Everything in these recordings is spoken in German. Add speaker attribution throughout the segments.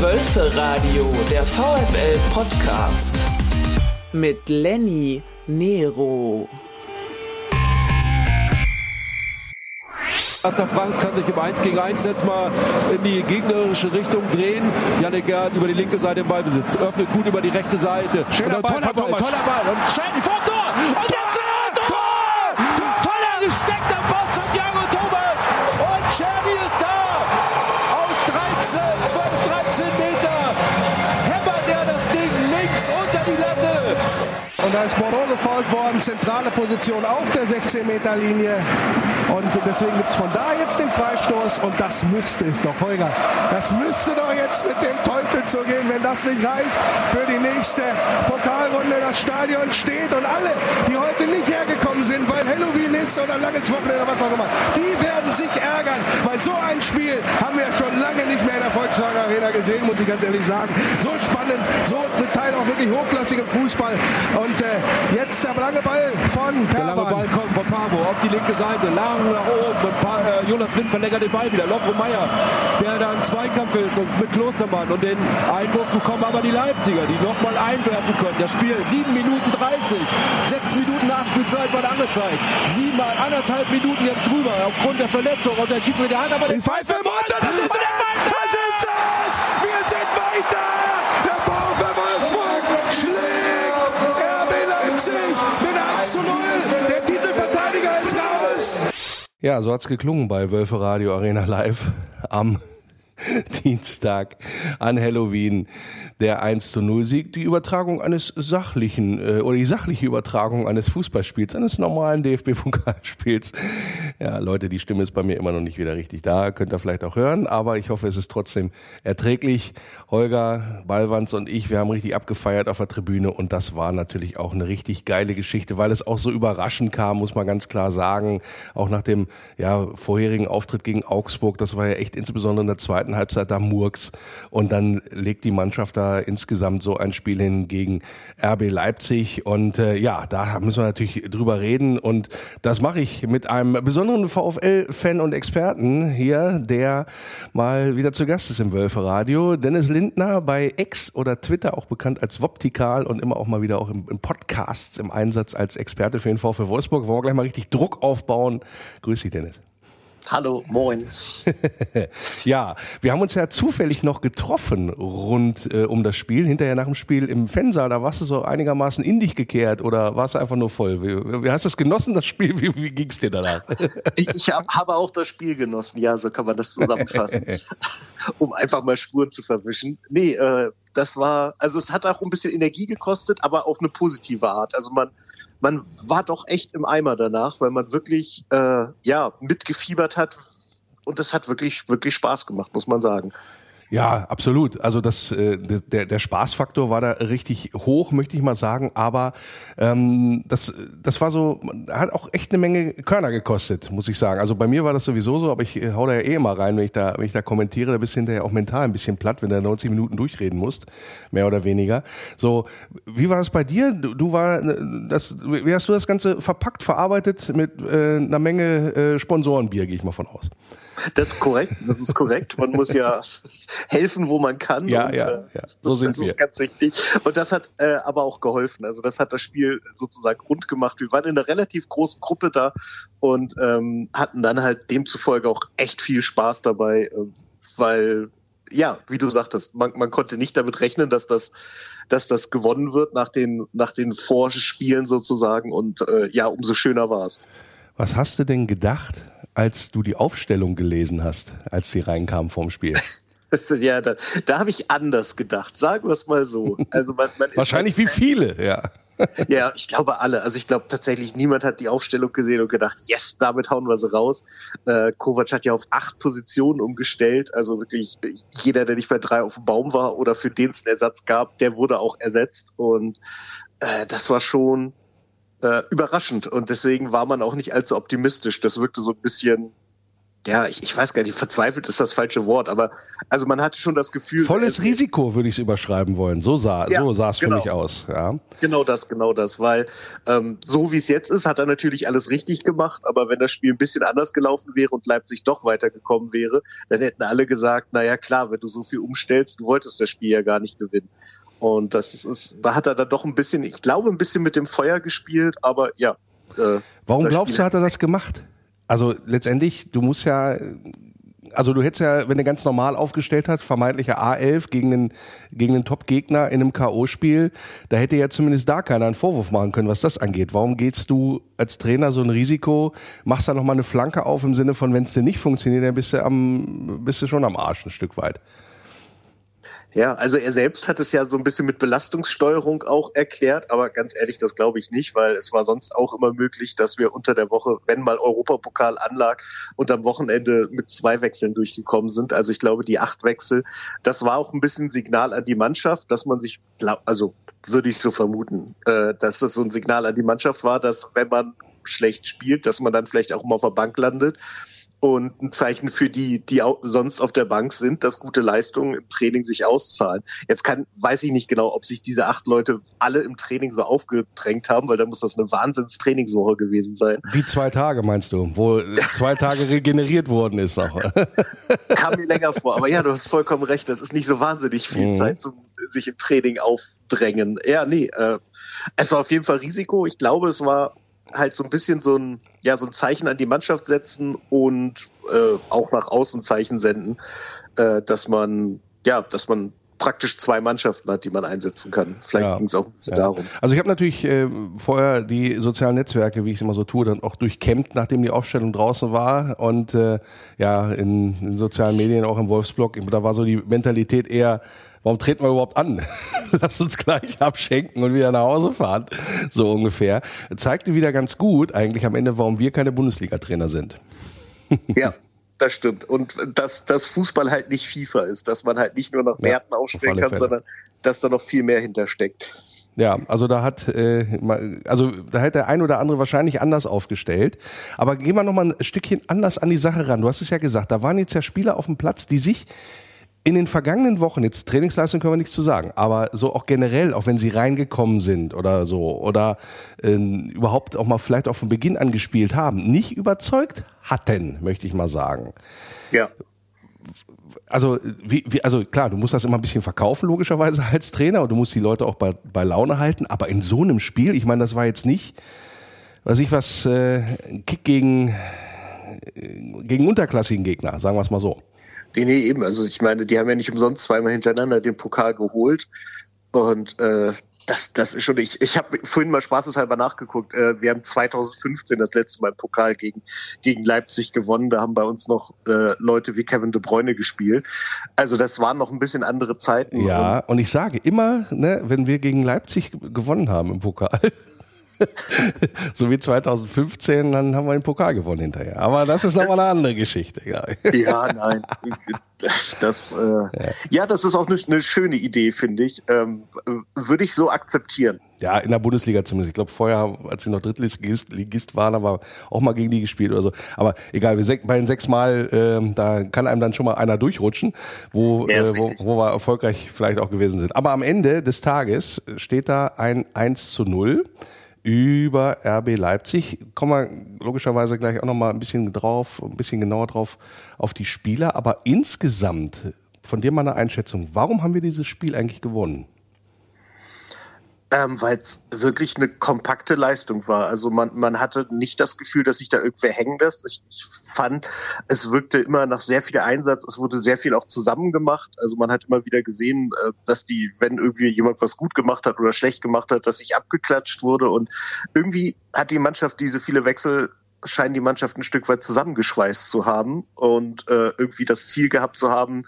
Speaker 1: Wölfe Radio, der VfL Podcast. Mit Lenny Nero.
Speaker 2: Erster Franks kann sich im 1 gegen 1 jetzt mal in die gegnerische Richtung drehen. Janik Gerd über die linke Seite im Ballbesitz. Öffnet gut über die rechte Seite.
Speaker 3: Schöner Ball, toller Ball, toller Ball. Und Schädi vor Tor. Und Und da
Speaker 4: ist Bordeaux gefault worden, zentrale Position auf der 16-Meter-Linie. Und deswegen gibt es von da jetzt den Freistoß. Und das müsste es doch, Holger. Das müsste doch jetzt mit dem Teufel zugehen, wenn das nicht reicht für die nächste Pokalrunde. Das Stadion steht und alle, die heute nicht hergekommen sind, weil Halloween ist oder langes Wochenende oder was auch immer, die werden sich ärgern. Weil so ein Spiel haben wir schon lange nicht mehr in der Volkswagen Arena gesehen, muss ich ganz ehrlich sagen. So spannend, so mit Teil auch wirklich hochklassigem Fußball. Und äh, jetzt der lange Ball von Perban.
Speaker 2: Der lange Ball kommt von Pavo auf die linke Seite. Lang nach oben. Pa äh, Jonas Wind verlängert den Ball wieder. Lovro Meyer, der da im Zweikampf ist und mit Klostermann. Und den Einwurf bekommen aber die Leipziger, die nochmal einwerfen können. Das Spiel 7 Minuten 30. 6 Minuten Nachspielzeit war angezeigt. Siebenmal anderthalb Minuten jetzt drüber aufgrund der Verletzung. Und der Schiedsrichter hat aber den Pfeife im Mund. Das ist es!
Speaker 4: Das ist es! Wir sind weiter! Leipzig mit 1 zu 0. Der Titelverteidiger ist raus.
Speaker 5: Ja, so hat's geklungen bei Wölfe Radio Arena Live am Dienstag an Halloween der 1 zu 0 Sieg, die Übertragung eines sachlichen äh, oder die sachliche Übertragung eines Fußballspiels, eines normalen DFB-Pokalspiels. Ja, Leute, die Stimme ist bei mir immer noch nicht wieder richtig da, könnt ihr vielleicht auch hören, aber ich hoffe, es ist trotzdem erträglich. Holger, Ballwanz und ich, wir haben richtig abgefeiert auf der Tribüne und das war natürlich auch eine richtig geile Geschichte, weil es auch so überraschend kam, muss man ganz klar sagen, auch nach dem ja, vorherigen Auftritt gegen Augsburg, das war ja echt insbesondere in der zweiten Halbzeit da Murks und dann legt die Mannschaft da insgesamt so ein Spiel hin gegen RB Leipzig. Und äh, ja, da müssen wir natürlich drüber reden. Und das mache ich mit einem besonderen VfL-Fan und Experten hier, der mal wieder zu Gast ist im Wölferadio. Dennis Lindner bei X oder Twitter, auch bekannt als Woptikal und immer auch mal wieder auch im, im Podcast im Einsatz als Experte für den VfL Wolfsburg. Wollen wir gleich mal richtig Druck aufbauen. Grüß dich, Dennis.
Speaker 6: Hallo, moin.
Speaker 5: ja, wir haben uns ja zufällig noch getroffen rund äh, um das Spiel. Hinterher nach dem Spiel im Fensaal, da warst du so einigermaßen in dich gekehrt oder warst du einfach nur voll? Wie, wie hast du es genossen, das Spiel? Wie, wie ging es dir danach?
Speaker 6: ich, ich hab, habe auch das Spiel genossen, ja, so kann man das zusammenfassen. um einfach mal Spuren zu verwischen. Nee, äh, das war, also es hat auch ein bisschen Energie gekostet, aber auf eine positive Art. Also man, man war doch echt im Eimer danach, weil man wirklich äh, ja mitgefiebert hat und das hat wirklich wirklich Spaß gemacht, muss man sagen.
Speaker 5: Ja, absolut. Also das, äh, der, der Spaßfaktor war da richtig hoch, möchte ich mal sagen. Aber ähm, das, das war so, hat auch echt eine Menge Körner gekostet, muss ich sagen. Also bei mir war das sowieso so, aber ich hau da ja eh immer rein, wenn ich da, wenn ich da kommentiere, da bist du hinterher auch mental ein bisschen platt, wenn du 90 Minuten durchreden musst, mehr oder weniger. So, wie war es bei dir? Du, du war das, wie hast du das Ganze verpackt, verarbeitet mit äh, einer Menge äh, Sponsorenbier, gehe ich mal von aus.
Speaker 6: Das ist korrekt, das ist korrekt. Man muss ja helfen, wo man kann.
Speaker 5: Ja, und, ja,
Speaker 6: äh,
Speaker 5: ja. So sind
Speaker 6: das
Speaker 5: wir.
Speaker 6: ist ganz wichtig. Und das hat äh, aber auch geholfen. Also das hat das Spiel sozusagen rund gemacht. Wir waren in einer relativ großen Gruppe da und ähm, hatten dann halt demzufolge auch echt viel Spaß dabei, äh, weil ja, wie du sagtest, man, man konnte nicht damit rechnen, dass das, dass das gewonnen wird nach den, nach den Vorspielen sozusagen und äh, ja, umso schöner war es.
Speaker 5: Was hast du denn gedacht, als du die Aufstellung gelesen hast, als sie reinkam vorm Spiel?
Speaker 6: ja, da, da habe ich anders gedacht. Sagen wir es mal so. Also man, man
Speaker 5: Wahrscheinlich wie viele, ja.
Speaker 6: ja, ich glaube alle. Also ich glaube tatsächlich, niemand hat die Aufstellung gesehen und gedacht, yes, damit hauen wir sie raus. Äh, Kovac hat ja auf acht Positionen umgestellt. Also wirklich jeder, der nicht bei drei auf dem Baum war oder für den es einen Ersatz gab, der wurde auch ersetzt. Und äh, das war schon äh, überraschend. Und deswegen war man auch nicht allzu optimistisch. Das wirkte so ein bisschen ja, ich, ich weiß gar nicht, verzweifelt ist das falsche Wort, aber also man hatte schon das Gefühl.
Speaker 5: Volles äh, Risiko würde ich es überschreiben wollen. So sah, ja, so sah es genau. für mich aus. Ja.
Speaker 6: Genau das, genau das, weil ähm, so wie es jetzt ist, hat er natürlich alles richtig gemacht, aber wenn das Spiel ein bisschen anders gelaufen wäre und Leipzig doch weitergekommen wäre, dann hätten alle gesagt, naja klar, wenn du so viel umstellst, du wolltest das Spiel ja gar nicht gewinnen. Und das ist, da hat er dann doch ein bisschen, ich glaube, ein bisschen mit dem Feuer gespielt, aber ja.
Speaker 5: Äh, Warum glaubst Spiel du, hat er das gemacht? Also letztendlich, du musst ja, also du hättest ja, wenn du ganz normal aufgestellt hast, vermeintlicher A11 gegen einen, gegen einen Top-Gegner in einem K.O.-Spiel, da hätte ja zumindest da keiner einen Vorwurf machen können, was das angeht. Warum gehst du als Trainer so ein Risiko, machst da nochmal eine Flanke auf im Sinne von, wenn es dir nicht funktioniert, dann bist du am, bist du schon am Arsch ein Stück weit.
Speaker 6: Ja, also er selbst hat es ja so ein bisschen mit Belastungssteuerung auch erklärt, aber ganz ehrlich, das glaube ich nicht, weil es war sonst auch immer möglich, dass wir unter der Woche, wenn mal Europapokal anlag und am Wochenende mit zwei Wechseln durchgekommen sind. Also ich glaube, die acht Wechsel, das war auch ein bisschen Signal an die Mannschaft, dass man sich, also würde ich so vermuten, äh, dass das so ein Signal an die Mannschaft war, dass wenn man schlecht spielt, dass man dann vielleicht auch mal auf der Bank landet und ein Zeichen für die, die sonst auf der Bank sind, dass gute Leistungen im Training sich auszahlen. Jetzt kann, weiß ich nicht genau, ob sich diese acht Leute alle im Training so aufgedrängt haben, weil da muss das eine Wahnsinns-Trainingswoche gewesen sein.
Speaker 5: Wie zwei Tage meinst du, wo zwei Tage regeneriert worden ist auch.
Speaker 6: Kam mir länger vor, aber ja, du hast vollkommen recht, das ist nicht so wahnsinnig viel mhm. Zeit zum sich im Training aufdrängen. Ja, nee, äh, es war auf jeden Fall Risiko. Ich glaube, es war halt so ein bisschen so ein, ja, so ein Zeichen an die Mannschaft setzen und äh, auch nach außen Zeichen senden, äh, dass man, ja, dass man praktisch zwei Mannschaften hat, die man einsetzen kann. Vielleicht ja, ging es auch so ja. darum.
Speaker 5: Also ich habe natürlich äh, vorher die sozialen Netzwerke, wie ich es immer so tue, dann auch durchkämmt, nachdem die Aufstellung draußen war und äh, ja in, in sozialen Medien, auch im Wolfsblog, da war so die Mentalität eher warum treten wir überhaupt an? Lass uns gleich abschenken und wieder nach Hause fahren. So ungefähr. Zeigte wieder ganz gut eigentlich am Ende, warum wir keine Bundesliga-Trainer sind.
Speaker 6: Ja. Das stimmt. Und dass, dass Fußball halt nicht FIFA ist, dass man halt nicht nur nach Werten ja, aufstellen kann, Fälle. sondern dass da noch viel mehr hintersteckt.
Speaker 5: Ja, also da hat, äh, also da hat der ein oder andere wahrscheinlich anders aufgestellt. Aber gehen wir nochmal ein Stückchen anders an die Sache ran. Du hast es ja gesagt, da waren jetzt ja Spieler auf dem Platz, die sich in den vergangenen Wochen, jetzt Trainingsleistung können wir nichts zu sagen, aber so auch generell, auch wenn sie reingekommen sind oder so, oder äh, überhaupt auch mal vielleicht auch von Beginn an gespielt haben, nicht überzeugt hatten, möchte ich mal sagen.
Speaker 6: Ja.
Speaker 5: Also, wie, wie, also klar, du musst das immer ein bisschen verkaufen, logischerweise als Trainer, und du musst die Leute auch bei, bei Laune halten, aber in so einem Spiel, ich meine, das war jetzt nicht, weiß ich was, äh, Kick gegen, äh, gegen unterklassigen Gegner, sagen wir es mal so.
Speaker 6: Nee, nee, eben. Also ich meine, die haben ja nicht umsonst zweimal hintereinander den Pokal geholt. Und äh, das, das ist schon, ich, ich habe vorhin mal spaßeshalber nachgeguckt. Äh, wir haben 2015 das letzte Mal Pokal gegen, gegen Leipzig gewonnen. Da haben bei uns noch äh, Leute wie Kevin de Bruyne gespielt. Also das waren noch ein bisschen andere Zeiten.
Speaker 5: Ja, und, und ich sage immer, ne, wenn wir gegen Leipzig gewonnen haben im Pokal, so wie 2015, dann haben wir den Pokal gewonnen hinterher. Aber das ist nochmal eine andere Geschichte.
Speaker 6: Ja, ja nein. Das, das, äh, ja. ja. das ist auch eine, eine schöne Idee, finde ich. Ähm, Würde ich so akzeptieren.
Speaker 5: Ja, in der Bundesliga zumindest. Ich glaube, vorher, als sie noch Drittligist waren, aber auch mal gegen die gespielt oder so. Aber egal, wir bei den sechs Mal, äh, da kann einem dann schon mal einer durchrutschen, wo, ja, äh, wo, wo wir erfolgreich vielleicht auch gewesen sind. Aber am Ende des Tages steht da ein 1 zu 0 über RB Leipzig. Kommen wir logischerweise gleich auch nochmal ein bisschen drauf, ein bisschen genauer drauf auf die Spieler. Aber insgesamt, von dir mal eine Einschätzung, warum haben wir dieses Spiel eigentlich gewonnen?
Speaker 6: Ähm, Weil es wirklich eine kompakte Leistung war. Also man, man hatte nicht das Gefühl, dass sich da irgendwer hängen lässt. Ich, ich fand, es wirkte immer nach sehr viel Einsatz. Es wurde sehr viel auch zusammen gemacht. Also man hat immer wieder gesehen, äh, dass die, wenn irgendwie jemand was gut gemacht hat oder schlecht gemacht hat, dass sich abgeklatscht wurde. Und irgendwie hat die Mannschaft diese viele Wechsel scheinen die Mannschaft ein Stück weit zusammengeschweißt zu haben und äh, irgendwie das Ziel gehabt zu haben,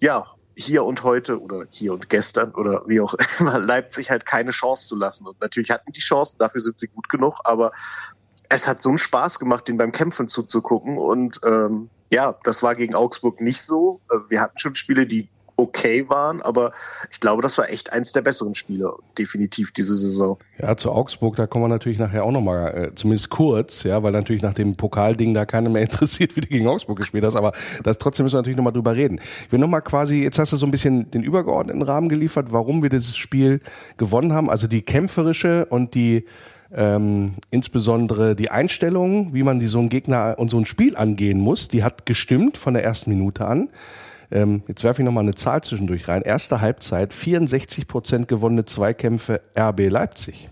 Speaker 6: ja, hier und heute oder hier und gestern oder wie auch immer Leipzig halt keine Chance zu lassen. Und natürlich hatten die Chancen, dafür sind sie gut genug, aber es hat so einen Spaß gemacht, den beim Kämpfen zuzugucken. Und ähm, ja, das war gegen Augsburg nicht so. Äh, wir hatten schon Spiele, die okay waren, aber ich glaube, das war echt eins der besseren Spiele, definitiv diese Saison.
Speaker 5: Ja, zu Augsburg, da kommen wir natürlich nachher auch nochmal, äh, zumindest kurz, ja, weil natürlich nach dem Pokalding da keiner mehr interessiert, wie du gegen Augsburg gespielt hast, aber das trotzdem müssen wir natürlich nochmal drüber reden. Ich will nochmal quasi, jetzt hast du so ein bisschen den übergeordneten Rahmen geliefert, warum wir dieses Spiel gewonnen haben, also die kämpferische und die ähm, insbesondere die Einstellung, wie man die so ein Gegner und so ein Spiel angehen muss, die hat gestimmt von der ersten Minute an. Ähm, jetzt werfe ich nochmal eine Zahl zwischendurch rein. Erste Halbzeit, 64 Prozent gewonnene Zweikämpfe RB Leipzig.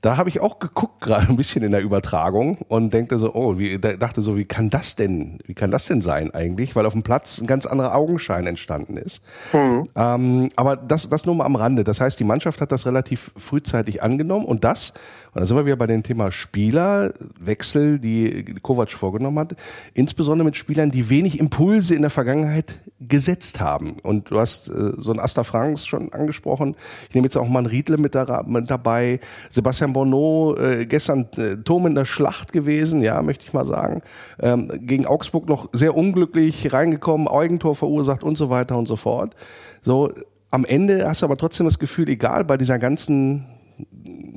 Speaker 5: Da habe ich auch geguckt gerade ein bisschen in der Übertragung und denkte so, oh, wie, dachte so, wie kann das denn, wie kann das denn sein eigentlich? Weil auf dem Platz ein ganz anderer Augenschein entstanden ist. Mhm. Ähm, aber das, das nur mal am Rande. Das heißt, die Mannschaft hat das relativ frühzeitig angenommen und das, und da sind wir wieder bei dem Thema Spielerwechsel, die Kovac vorgenommen hat, insbesondere mit Spielern, die wenig Impulse in der Vergangenheit gesetzt haben. Und du hast äh, so ein Asta Franks schon angesprochen. Ich nehme jetzt auch mal einen Riedle mit, da, mit dabei. Sebastian Bonneau, äh, gestern äh, Turm in der Schlacht gewesen, ja, möchte ich mal sagen. Ähm, gegen Augsburg noch sehr unglücklich reingekommen, Eigentor verursacht und so weiter und so fort. So, am Ende hast du aber trotzdem das Gefühl, egal bei dieser ganzen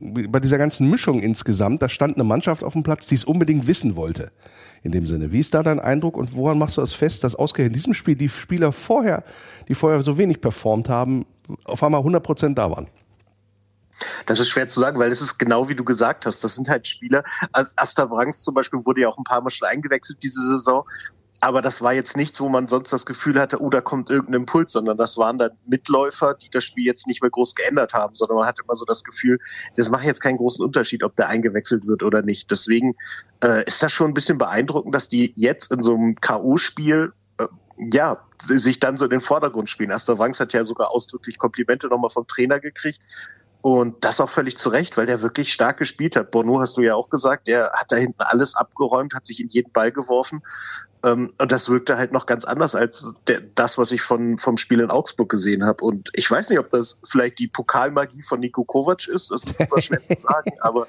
Speaker 5: bei dieser ganzen Mischung insgesamt, da stand eine Mannschaft auf dem Platz, die es unbedingt wissen wollte. In dem Sinne. Wie ist da dein Eindruck und woran machst du das fest, dass ausgerechnet in diesem Spiel die Spieler vorher, die vorher so wenig performt haben, auf einmal 100 Prozent da waren?
Speaker 6: Das ist schwer zu sagen, weil es ist genau wie du gesagt hast. Das sind halt Spieler. Als Asta Wrangs zum Beispiel wurde ja auch ein paar Mal schon eingewechselt diese Saison. Aber das war jetzt nichts, wo man sonst das Gefühl hatte, oh, da kommt irgendein Impuls, sondern das waren dann Mitläufer, die das Spiel jetzt nicht mehr groß geändert haben, sondern man hat immer so das Gefühl, das macht jetzt keinen großen Unterschied, ob der eingewechselt wird oder nicht. Deswegen äh, ist das schon ein bisschen beeindruckend, dass die jetzt in so einem K.O.-Spiel äh, ja, sich dann so in den Vordergrund spielen. Astor Wangs hat ja sogar ausdrücklich Komplimente nochmal vom Trainer gekriegt. Und das auch völlig zu Recht, weil der wirklich stark gespielt hat. Bono hast du ja auch gesagt, der hat da hinten alles abgeräumt, hat sich in jeden Ball geworfen. Ähm, und das wirkte halt noch ganz anders als der, das, was ich von, vom Spiel in Augsburg gesehen habe. Und ich weiß nicht, ob das vielleicht die Pokalmagie von Nico Kovac ist. Das ist super schwer zu sagen, aber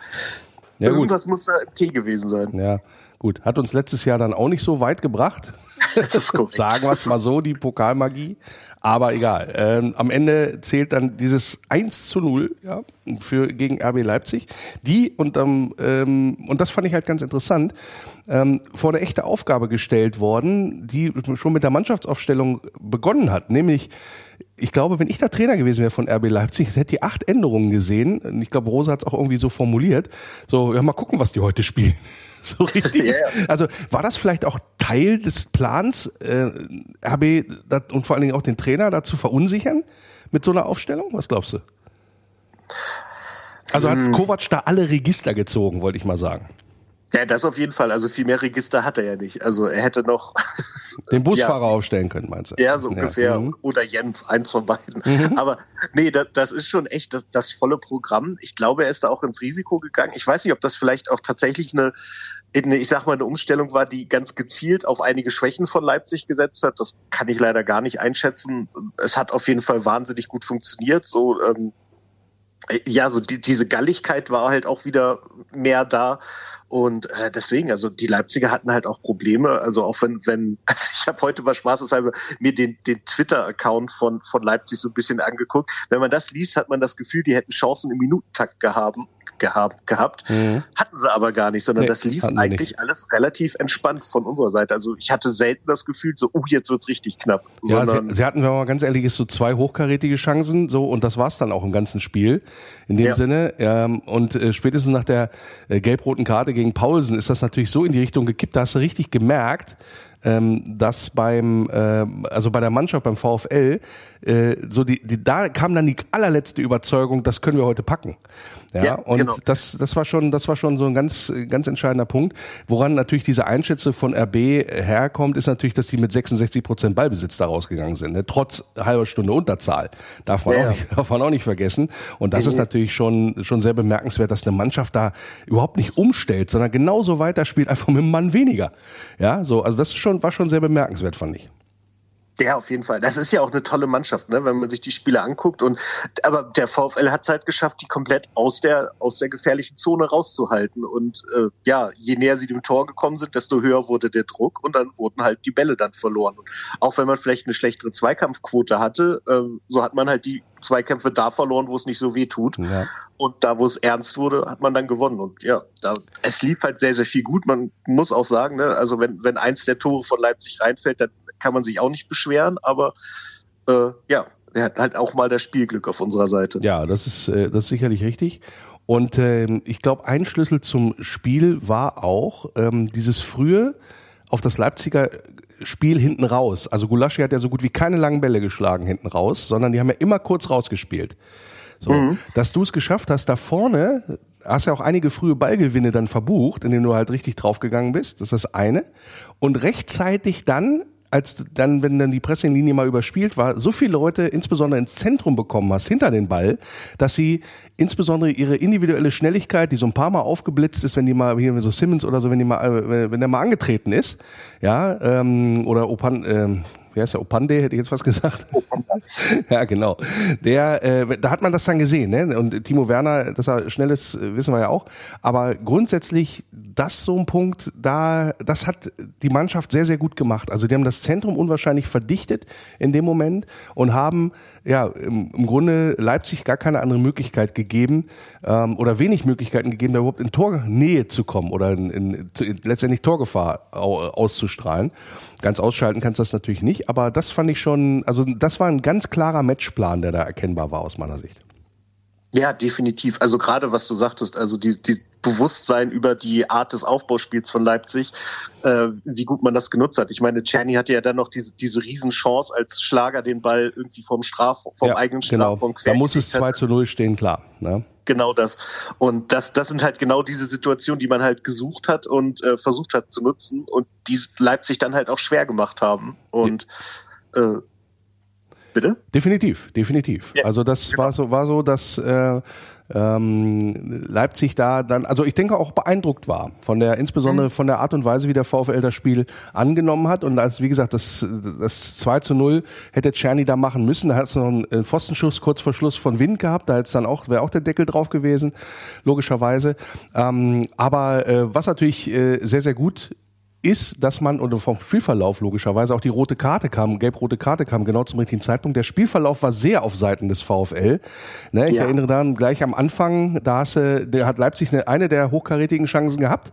Speaker 6: ja, irgendwas muss da im Tee gewesen sein.
Speaker 5: Ja, gut. Hat uns letztes Jahr dann auch nicht so weit gebracht. Sagen wir es mal so, die Pokalmagie. Aber egal. Ähm, am Ende zählt dann dieses 1 zu 0 ja, für, gegen RB Leipzig. Die, und, ähm, ähm, und das fand ich halt ganz interessant, ähm, vor eine echte Aufgabe gestellt worden, die schon mit der Mannschaftsaufstellung begonnen hat. Nämlich, ich glaube, wenn ich da Trainer gewesen wäre von RB Leipzig, hätte die acht Änderungen gesehen. Ich glaube, Rosa hat es auch irgendwie so formuliert. So, ja, mal gucken, was die heute spielen. so richtig. ja. Also war das vielleicht auch Teil des Plans, äh, RB dat, und vor allen Dingen auch den Trainer dazu verunsichern mit so einer Aufstellung? Was glaubst du? Also hat hm. Kovac da alle Register gezogen, wollte ich mal sagen.
Speaker 6: Ja, das auf jeden Fall. Also viel mehr Register hat er ja nicht. Also er hätte noch
Speaker 5: den Busfahrer ja, aufstellen können, meinst du?
Speaker 6: Ja, so ungefähr. Mhm. Oder Jens, eins von beiden. Mhm. Aber nee, das, das ist schon echt das, das volle Programm. Ich glaube, er ist da auch ins Risiko gegangen. Ich weiß nicht, ob das vielleicht auch tatsächlich eine, eine, ich sag mal, eine Umstellung war, die ganz gezielt auf einige Schwächen von Leipzig gesetzt hat. Das kann ich leider gar nicht einschätzen. Es hat auf jeden Fall wahnsinnig gut funktioniert. So ähm, ja, so die, diese Galligkeit war halt auch wieder mehr da. Und äh, deswegen, also die Leipziger hatten halt auch Probleme. Also auch wenn, wenn, also ich habe heute mal spaßeshalber mir den, den Twitter-Account von, von Leipzig so ein bisschen angeguckt. Wenn man das liest, hat man das Gefühl, die hätten Chancen im Minutentakt gehabt, gehabt, gehabt. Mhm. Hatten sie aber gar nicht, sondern nee, das lief eigentlich nicht. alles relativ entspannt von unserer Seite. Also ich hatte selten das Gefühl, so, oh, jetzt wird's richtig knapp.
Speaker 5: Ja, sie, sie, hatten, wenn man mal ganz ehrlich ist, so zwei hochkarätige Chancen, so, und das war's dann auch im ganzen Spiel. In dem ja. Sinne, ähm, und äh, spätestens nach der äh, gelb-roten Karte gegen Paulsen ist das natürlich so in die Richtung gekippt, da hast du richtig gemerkt, ähm, dass beim, äh, also bei der Mannschaft, beim VfL, äh, so die, die, da kam dann die allerletzte Überzeugung, das können wir heute packen. Ja, ja und genau. das, das war schon, das war schon so ein ganz, ganz entscheidender Punkt. Woran natürlich diese Einschätzung von RB herkommt, ist natürlich, dass die mit 66 Prozent Ballbesitz da rausgegangen sind, ne? trotz halber Stunde Unterzahl. Darf man, ja, auch nicht, darf man auch nicht vergessen. Und das mhm. ist natürlich schon, schon sehr bemerkenswert, dass eine Mannschaft da überhaupt nicht umstellt, sondern genauso weiterspielt, einfach mit einem Mann weniger. Ja, so, also das ist schon, war schon sehr bemerkenswert, fand ich.
Speaker 6: Ja, auf jeden Fall. Das ist ja auch eine tolle Mannschaft, ne? wenn man sich die Spiele anguckt. Und aber der VfL hat es halt geschafft, die komplett aus der aus der gefährlichen Zone rauszuhalten. Und äh, ja, je näher sie dem Tor gekommen sind, desto höher wurde der Druck und dann wurden halt die Bälle dann verloren. Und auch wenn man vielleicht eine schlechtere Zweikampfquote hatte, äh, so hat man halt die Zweikämpfe da verloren, wo es nicht so weh tut. Ja. Und da, wo es ernst wurde, hat man dann gewonnen. Und ja, da, es lief halt sehr, sehr viel gut. Man muss auch sagen, ne, also wenn, wenn eins der Tore von Leipzig reinfällt, dann kann man sich auch nicht beschweren, aber äh, ja, er hat halt auch mal das Spielglück auf unserer Seite.
Speaker 5: Ja, das ist, äh, das ist sicherlich richtig. Und ähm, ich glaube, ein Schlüssel zum Spiel war auch ähm, dieses frühe auf das Leipziger Spiel hinten raus. Also Gulaschi hat ja so gut wie keine langen Bälle geschlagen hinten raus, sondern die haben ja immer kurz rausgespielt. So, mhm. dass du es geschafft hast, da vorne hast ja auch einige frühe Ballgewinne dann verbucht, in denen du halt richtig draufgegangen bist. Das ist das eine. Und rechtzeitig dann als dann, wenn dann die Pressinglinie mal überspielt war, so viele Leute insbesondere ins Zentrum bekommen hast, hinter den Ball, dass sie insbesondere ihre individuelle Schnelligkeit, die so ein paar Mal aufgeblitzt ist, wenn die mal, hier so Simmons oder so, wenn die mal, äh, wenn der mal angetreten ist, ja, ähm, oder Opan, ähm, wie heißt der, Opande, hätte ich jetzt was gesagt. ja, genau. Der, äh, da hat man das dann gesehen, ne? Und Timo Werner, dass er schnell ist, wissen wir ja auch. Aber grundsätzlich, das so ein Punkt, da, das hat die Mannschaft sehr, sehr gut gemacht. Also die haben das Zentrum unwahrscheinlich verdichtet in dem Moment und haben ja im, im Grunde Leipzig gar keine andere Möglichkeit gegeben ähm, oder wenig Möglichkeiten gegeben, da überhaupt in Tornähe zu kommen oder in, in, in letztendlich Torgefahr auszustrahlen. Ganz ausschalten kannst du das natürlich nicht, aber das fand ich schon, also das war ein ganz klarer Matchplan, der da erkennbar war aus meiner Sicht.
Speaker 6: Ja, definitiv. Also gerade was du sagtest, also die, die Bewusstsein über die Art des Aufbauspiels von Leipzig, äh, wie gut man das genutzt hat. Ich meine, Czerny hatte ja dann noch diese, diese Riesenchance als Schlager den Ball irgendwie vom Straf, vom ja, eigenen Strafraum
Speaker 5: genau. Da muss es 2 zu 0 stehen, klar. Ne?
Speaker 6: Genau das. Und das, das sind halt genau diese Situationen, die man halt gesucht hat und äh, versucht hat zu nutzen und die Leipzig dann halt auch schwer gemacht haben. Und ja. äh, Bitte?
Speaker 5: Definitiv, definitiv. Ja, also das genau. war so, war so, dass äh, ähm, Leipzig da dann, also ich denke auch beeindruckt war von der, insbesondere mhm. von der Art und Weise, wie der VfL das Spiel angenommen hat. Und als, wie gesagt, das, das 2 zu 0 hätte Czerny da machen müssen. Da hat es noch einen Pfostenschuss kurz vor Schluss von Wind gehabt. Da hätte dann auch, wäre auch der Deckel drauf gewesen, logischerweise. Ähm, aber äh, was natürlich äh, sehr, sehr gut ist, dass man, oder vom Spielverlauf logischerweise auch die rote Karte kam, gelb-rote Karte kam, genau zum richtigen Zeitpunkt. Der Spielverlauf war sehr auf Seiten des VfL. Ne, ich ja. erinnere dann gleich am Anfang, da hast, der hat Leipzig eine, eine der hochkarätigen Chancen gehabt.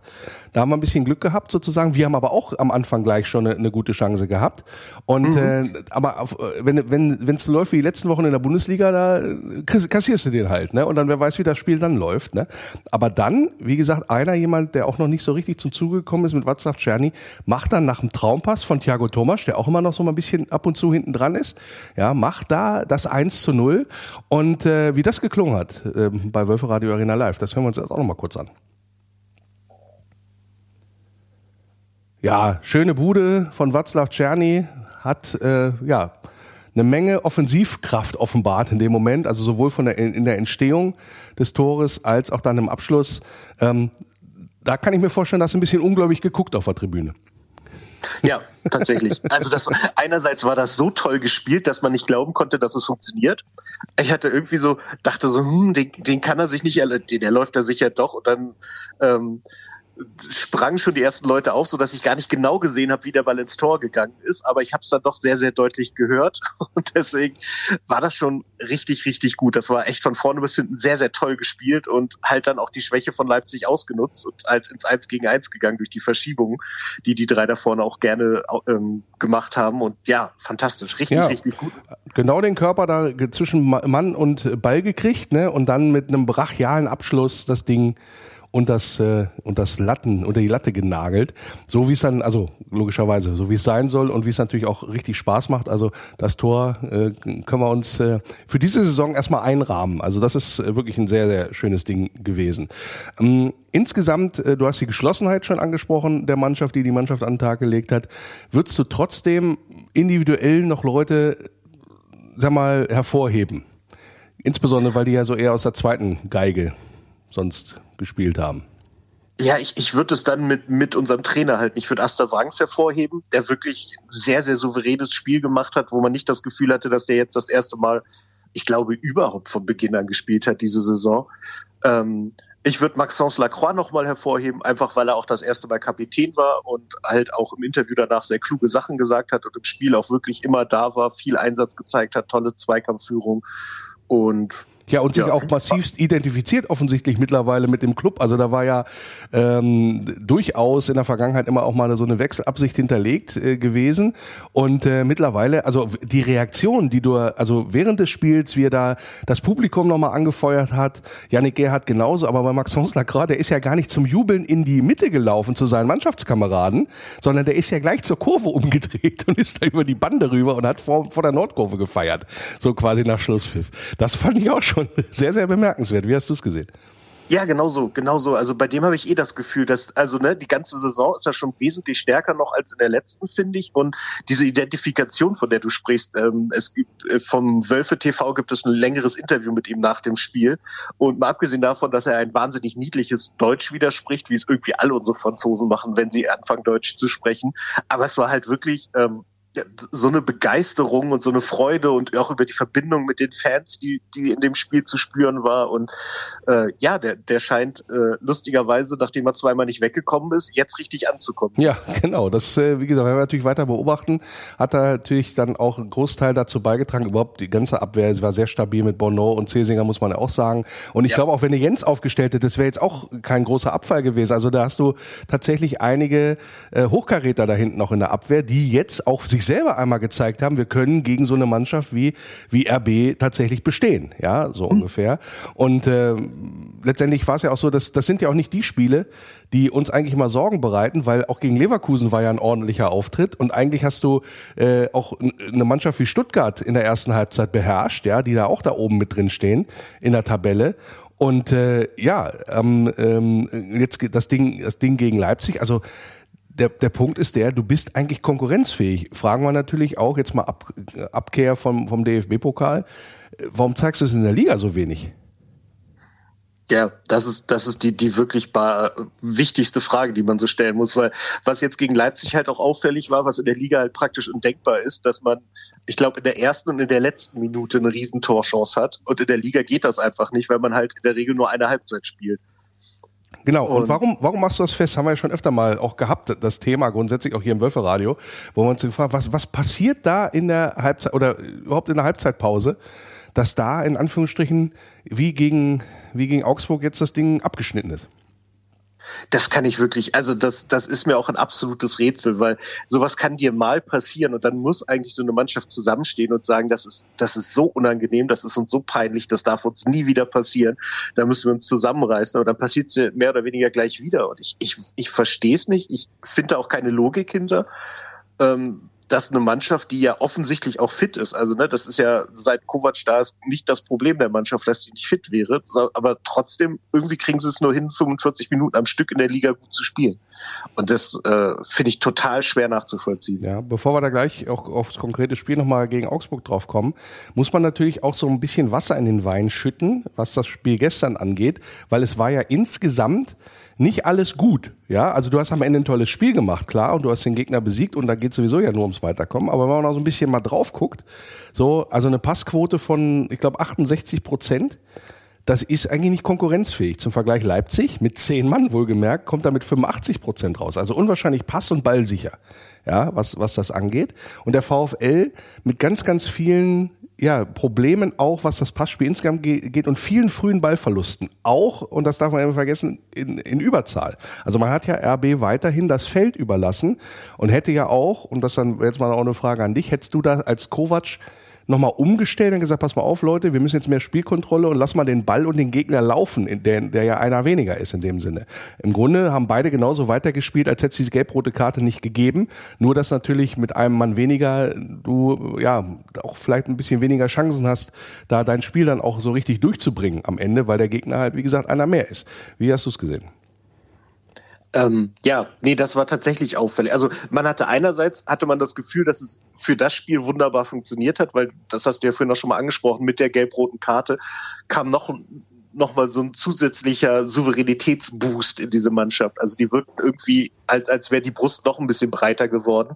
Speaker 5: Da haben wir ein bisschen Glück gehabt sozusagen. Wir haben aber auch am Anfang gleich schon eine, eine gute Chance gehabt. Und mhm. äh, aber auf, wenn wenn wenn es läuft wie die letzten Wochen in der Bundesliga, da kassierst du den halt, ne? Und dann wer weiß, wie das Spiel dann läuft, ne? Aber dann, wie gesagt, einer jemand, der auch noch nicht so richtig zum Zuge gekommen ist mit Václav Czerny, macht dann nach dem Traumpass von Thiago Thomas, der auch immer noch so mal ein bisschen ab und zu hinten dran ist, ja, macht da das 1 zu 0 und äh, wie das geklungen hat äh, bei Wölfe Radio Arena Live, das hören wir uns jetzt auch noch mal kurz an. Ja, schöne Bude von Václav Czerny hat äh, ja eine Menge Offensivkraft offenbart in dem Moment, also sowohl von der in der Entstehung des Tores als auch dann im Abschluss. Ähm, da kann ich mir vorstellen, dass ein bisschen ungläubig geguckt auf der Tribüne.
Speaker 6: Ja, tatsächlich. Also das einerseits war das so toll gespielt, dass man nicht glauben konnte, dass es funktioniert. Ich hatte irgendwie so dachte so, hm, den, den kann er sich nicht, der läuft da sicher doch. Und dann ähm, sprangen schon die ersten Leute auf, so dass ich gar nicht genau gesehen habe, wie der Ball ins Tor gegangen ist, aber ich habe es dann doch sehr, sehr deutlich gehört. Und deswegen war das schon richtig, richtig gut. Das war echt von vorne bis hinten sehr, sehr toll gespielt und halt dann auch die Schwäche von Leipzig ausgenutzt und halt ins Eins gegen Eins gegangen durch die Verschiebungen, die die drei da vorne auch gerne ähm, gemacht haben. Und ja, fantastisch, richtig, ja, richtig gut.
Speaker 5: Genau den Körper da zwischen Mann und Ball gekriegt, ne, und dann mit einem brachialen Abschluss das Ding und das äh, und das Latten unter die Latte genagelt, so wie es dann also logischerweise so wie es sein soll und wie es natürlich auch richtig Spaß macht. Also das Tor äh, können wir uns äh, für diese Saison erstmal einrahmen. Also das ist äh, wirklich ein sehr sehr schönes Ding gewesen. Ähm, insgesamt, äh, du hast die Geschlossenheit schon angesprochen der Mannschaft, die die Mannschaft an den Tag gelegt hat. Würdest du trotzdem individuell noch Leute, sag mal, hervorheben? Insbesondere, weil die ja so eher aus der zweiten Geige sonst gespielt haben.
Speaker 6: Ja, ich, ich würde es dann mit, mit unserem Trainer halten. Ich würde Asta Wrangs hervorheben, der wirklich sehr, sehr souveränes Spiel gemacht hat, wo man nicht das Gefühl hatte, dass der jetzt das erste Mal, ich glaube, überhaupt von Beginn an gespielt hat diese Saison. Ähm, ich würde Maxence Lacroix nochmal hervorheben, einfach weil er auch das erste Mal Kapitän war und halt auch im Interview danach sehr kluge Sachen gesagt hat und im Spiel auch wirklich immer da war, viel Einsatz gezeigt hat, tolle Zweikampfführung und
Speaker 5: ja, und sich ja. auch massivst identifiziert offensichtlich mittlerweile mit dem Club. Also da war ja ähm, durchaus in der Vergangenheit immer auch mal so eine Wechselabsicht hinterlegt äh, gewesen. Und äh, mittlerweile, also die Reaktion, die du, also während des Spiels, wie er da das Publikum nochmal angefeuert hat, Yannick Gerhardt genauso, aber bei Max Honsler gerade, der ist ja gar nicht zum Jubeln in die Mitte gelaufen zu seinen Mannschaftskameraden, sondern der ist ja gleich zur Kurve umgedreht und ist da über die Bande rüber und hat vor, vor der Nordkurve gefeiert. So quasi nach Schlusspfiff. Das fand ich auch schon schon sehr, sehr bemerkenswert. Wie hast du es gesehen?
Speaker 6: Ja, genau so, genau so. Also bei dem habe ich eh das Gefühl, dass, also ne, die ganze Saison ist ja schon wesentlich stärker noch als in der letzten, finde ich. Und diese Identifikation, von der du sprichst, ähm, es gibt äh, vom Wölfe TV gibt es ein längeres Interview mit ihm nach dem Spiel. Und mal abgesehen davon, dass er ein wahnsinnig niedliches Deutsch widerspricht, wie es irgendwie alle unsere Franzosen machen, wenn sie anfangen, Deutsch zu sprechen. Aber es war halt wirklich ähm, so eine Begeisterung und so eine Freude und auch über die Verbindung mit den Fans, die, die in dem Spiel zu spüren war. Und äh, ja, der, der scheint äh, lustigerweise, nachdem er zweimal nicht weggekommen ist, jetzt richtig anzukommen.
Speaker 5: Ja, genau. Das, äh, wie gesagt, werden wir natürlich weiter beobachten. Hat er natürlich dann auch einen Großteil dazu beigetragen. Überhaupt die ganze Abwehr war sehr stabil mit Bono und Cesinger, muss man ja auch sagen. Und ich ja. glaube, auch wenn der Jens aufgestellt hätte, das wäre jetzt auch kein großer Abfall gewesen. Also da hast du tatsächlich einige äh, Hochkaräter da hinten noch in der Abwehr, die jetzt auch sich selber einmal gezeigt haben, wir können gegen so eine Mannschaft wie, wie RB tatsächlich bestehen. Ja, so mhm. ungefähr. Und äh, letztendlich war es ja auch so, dass das sind ja auch nicht die Spiele, die uns eigentlich mal Sorgen bereiten, weil auch gegen Leverkusen war ja ein ordentlicher Auftritt und eigentlich hast du äh, auch eine Mannschaft wie Stuttgart in der ersten Halbzeit beherrscht, ja, die da auch da oben mit drin stehen in der Tabelle. Und äh, ja, ähm, ähm, jetzt das Ding, das Ding gegen Leipzig, also der, der Punkt ist der, du bist eigentlich konkurrenzfähig. Fragen wir natürlich auch jetzt mal Ab, Abkehr vom, vom DFB-Pokal. Warum zeigst du es in der Liga so wenig?
Speaker 6: Ja, das ist, das ist die, die wirklich wichtigste Frage, die man so stellen muss, weil was jetzt gegen Leipzig halt auch auffällig war, was in der Liga halt praktisch undenkbar ist, dass man, ich glaube, in der ersten und in der letzten Minute eine Riesentorchance hat und in der Liga geht das einfach nicht, weil man halt in der Regel nur eine Halbzeit spielt.
Speaker 5: Genau. Und, und, warum, warum machst du das fest? Haben wir ja schon öfter mal auch gehabt, das Thema grundsätzlich auch hier im Wölferadio, wo man uns gefragt, was, was passiert da in der Halbzeit oder überhaupt in der Halbzeitpause, dass da in Anführungsstrichen wie gegen, wie gegen Augsburg jetzt das Ding abgeschnitten ist?
Speaker 6: Das kann ich wirklich, also das, das ist mir auch ein absolutes Rätsel, weil sowas kann dir mal passieren und dann muss eigentlich so eine Mannschaft zusammenstehen und sagen, das ist, das ist so unangenehm, das ist uns so peinlich, das darf uns nie wieder passieren. Da müssen wir uns zusammenreißen, aber dann passiert es mehr oder weniger gleich wieder. Und ich, ich, ich verstehe es nicht, ich finde auch keine Logik hinter. Ähm, dass eine Mannschaft, die ja offensichtlich auch fit ist, also ne, das ist ja seit Kovac da ist nicht das Problem der Mannschaft, dass sie nicht fit wäre, aber trotzdem irgendwie kriegen sie es nur hin, 45 Minuten am Stück in der Liga gut zu spielen. Und das äh, finde ich total schwer nachzuvollziehen.
Speaker 5: Ja, bevor wir da gleich auch aufs konkrete Spiel nochmal gegen Augsburg drauf kommen, muss man natürlich auch so ein bisschen Wasser in den Wein schütten, was das Spiel gestern angeht, weil es war ja insgesamt nicht alles gut. Ja, also du hast am Ende ein tolles Spiel gemacht, klar, und du hast den Gegner besiegt und da geht sowieso ja nur ums Weiterkommen. Aber wenn man auch so ein bisschen mal drauf guckt, so, also eine Passquote von, ich glaube, 68 Prozent, das ist eigentlich nicht konkurrenzfähig. Zum Vergleich Leipzig mit zehn Mann wohlgemerkt, kommt da mit 85 Prozent raus. Also unwahrscheinlich pass- und ballsicher, ja, was, was das angeht. Und der VfL mit ganz, ganz vielen ja, Problemen auch, was das Passspiel insgesamt geht und vielen frühen Ballverlusten. Auch, und das darf man immer vergessen, in, in Überzahl. Also man hat ja RB weiterhin das Feld überlassen und hätte ja auch, und das dann jetzt mal auch eine Frage an dich, hättest du da als Kovac nochmal umgestellt und gesagt, pass mal auf, Leute, wir müssen jetzt mehr Spielkontrolle und lass mal den Ball und den Gegner laufen, der, der ja einer weniger ist in dem Sinne. Im Grunde haben beide genauso weitergespielt, als hätte es diese gelb-rote Karte nicht gegeben. Nur, dass natürlich mit einem Mann weniger du ja auch vielleicht ein bisschen weniger Chancen hast, da dein Spiel dann auch so richtig durchzubringen am Ende, weil der Gegner halt, wie gesagt, einer mehr ist. Wie hast du es gesehen?
Speaker 6: Ähm, ja, nee, das war tatsächlich auffällig. Also man hatte einerseits hatte man das Gefühl, dass es für das Spiel wunderbar funktioniert hat, weil das hast du ja vorhin auch schon mal angesprochen, mit der gelb-roten Karte kam noch nochmal so ein zusätzlicher Souveränitätsboost in diese Mannschaft. Also die wirken irgendwie, als, als wäre die Brust noch ein bisschen breiter geworden.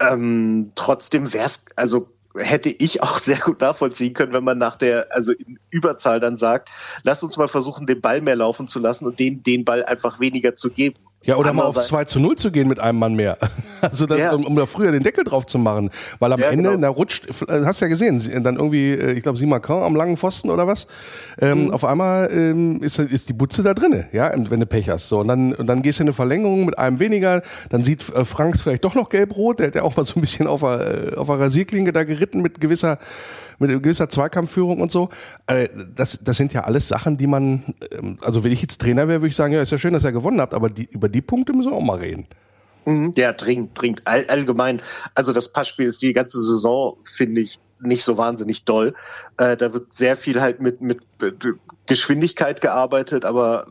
Speaker 6: Ähm, trotzdem wäre es, also hätte ich auch sehr gut nachvollziehen können, wenn man nach der, also in Überzahl dann sagt, lass uns mal versuchen, den Ball mehr laufen zu lassen und den, den Ball einfach weniger zu geben.
Speaker 5: Ja, oder mal aufs 2 zu 0 zu gehen mit einem Mann mehr. Also das, ja. um, um da früher den Deckel drauf zu machen. Weil am ja, Ende, genau. da rutscht, hast ja gesehen, dann irgendwie, äh, ich glaube, Simacan am langen Pfosten oder was. Ähm, mhm. Auf einmal ähm, ist, ist die Butze da drinne, ja, wenn du Pech hast. So, und dann, und dann gehst du in eine Verlängerung mit einem weniger, dann sieht äh, Franks vielleicht doch noch gelb-rot, der hat ja auch mal so ein bisschen auf der, äh, auf der Rasierklinge da geritten mit gewisser mit gewisser Zweikampfführung und so. Äh, das, das sind ja alles Sachen, die man, ähm, also wenn ich jetzt Trainer wäre, würde ich sagen, ja, ist ja schön, dass er gewonnen habt, aber die, über die Punkte müssen wir auch mal reden.
Speaker 6: Mhm. Ja, dringend, dringend. All, allgemein. Also das Passspiel ist die ganze Saison, finde ich, nicht so wahnsinnig doll. Äh, da wird sehr viel halt mit, mit Geschwindigkeit gearbeitet, aber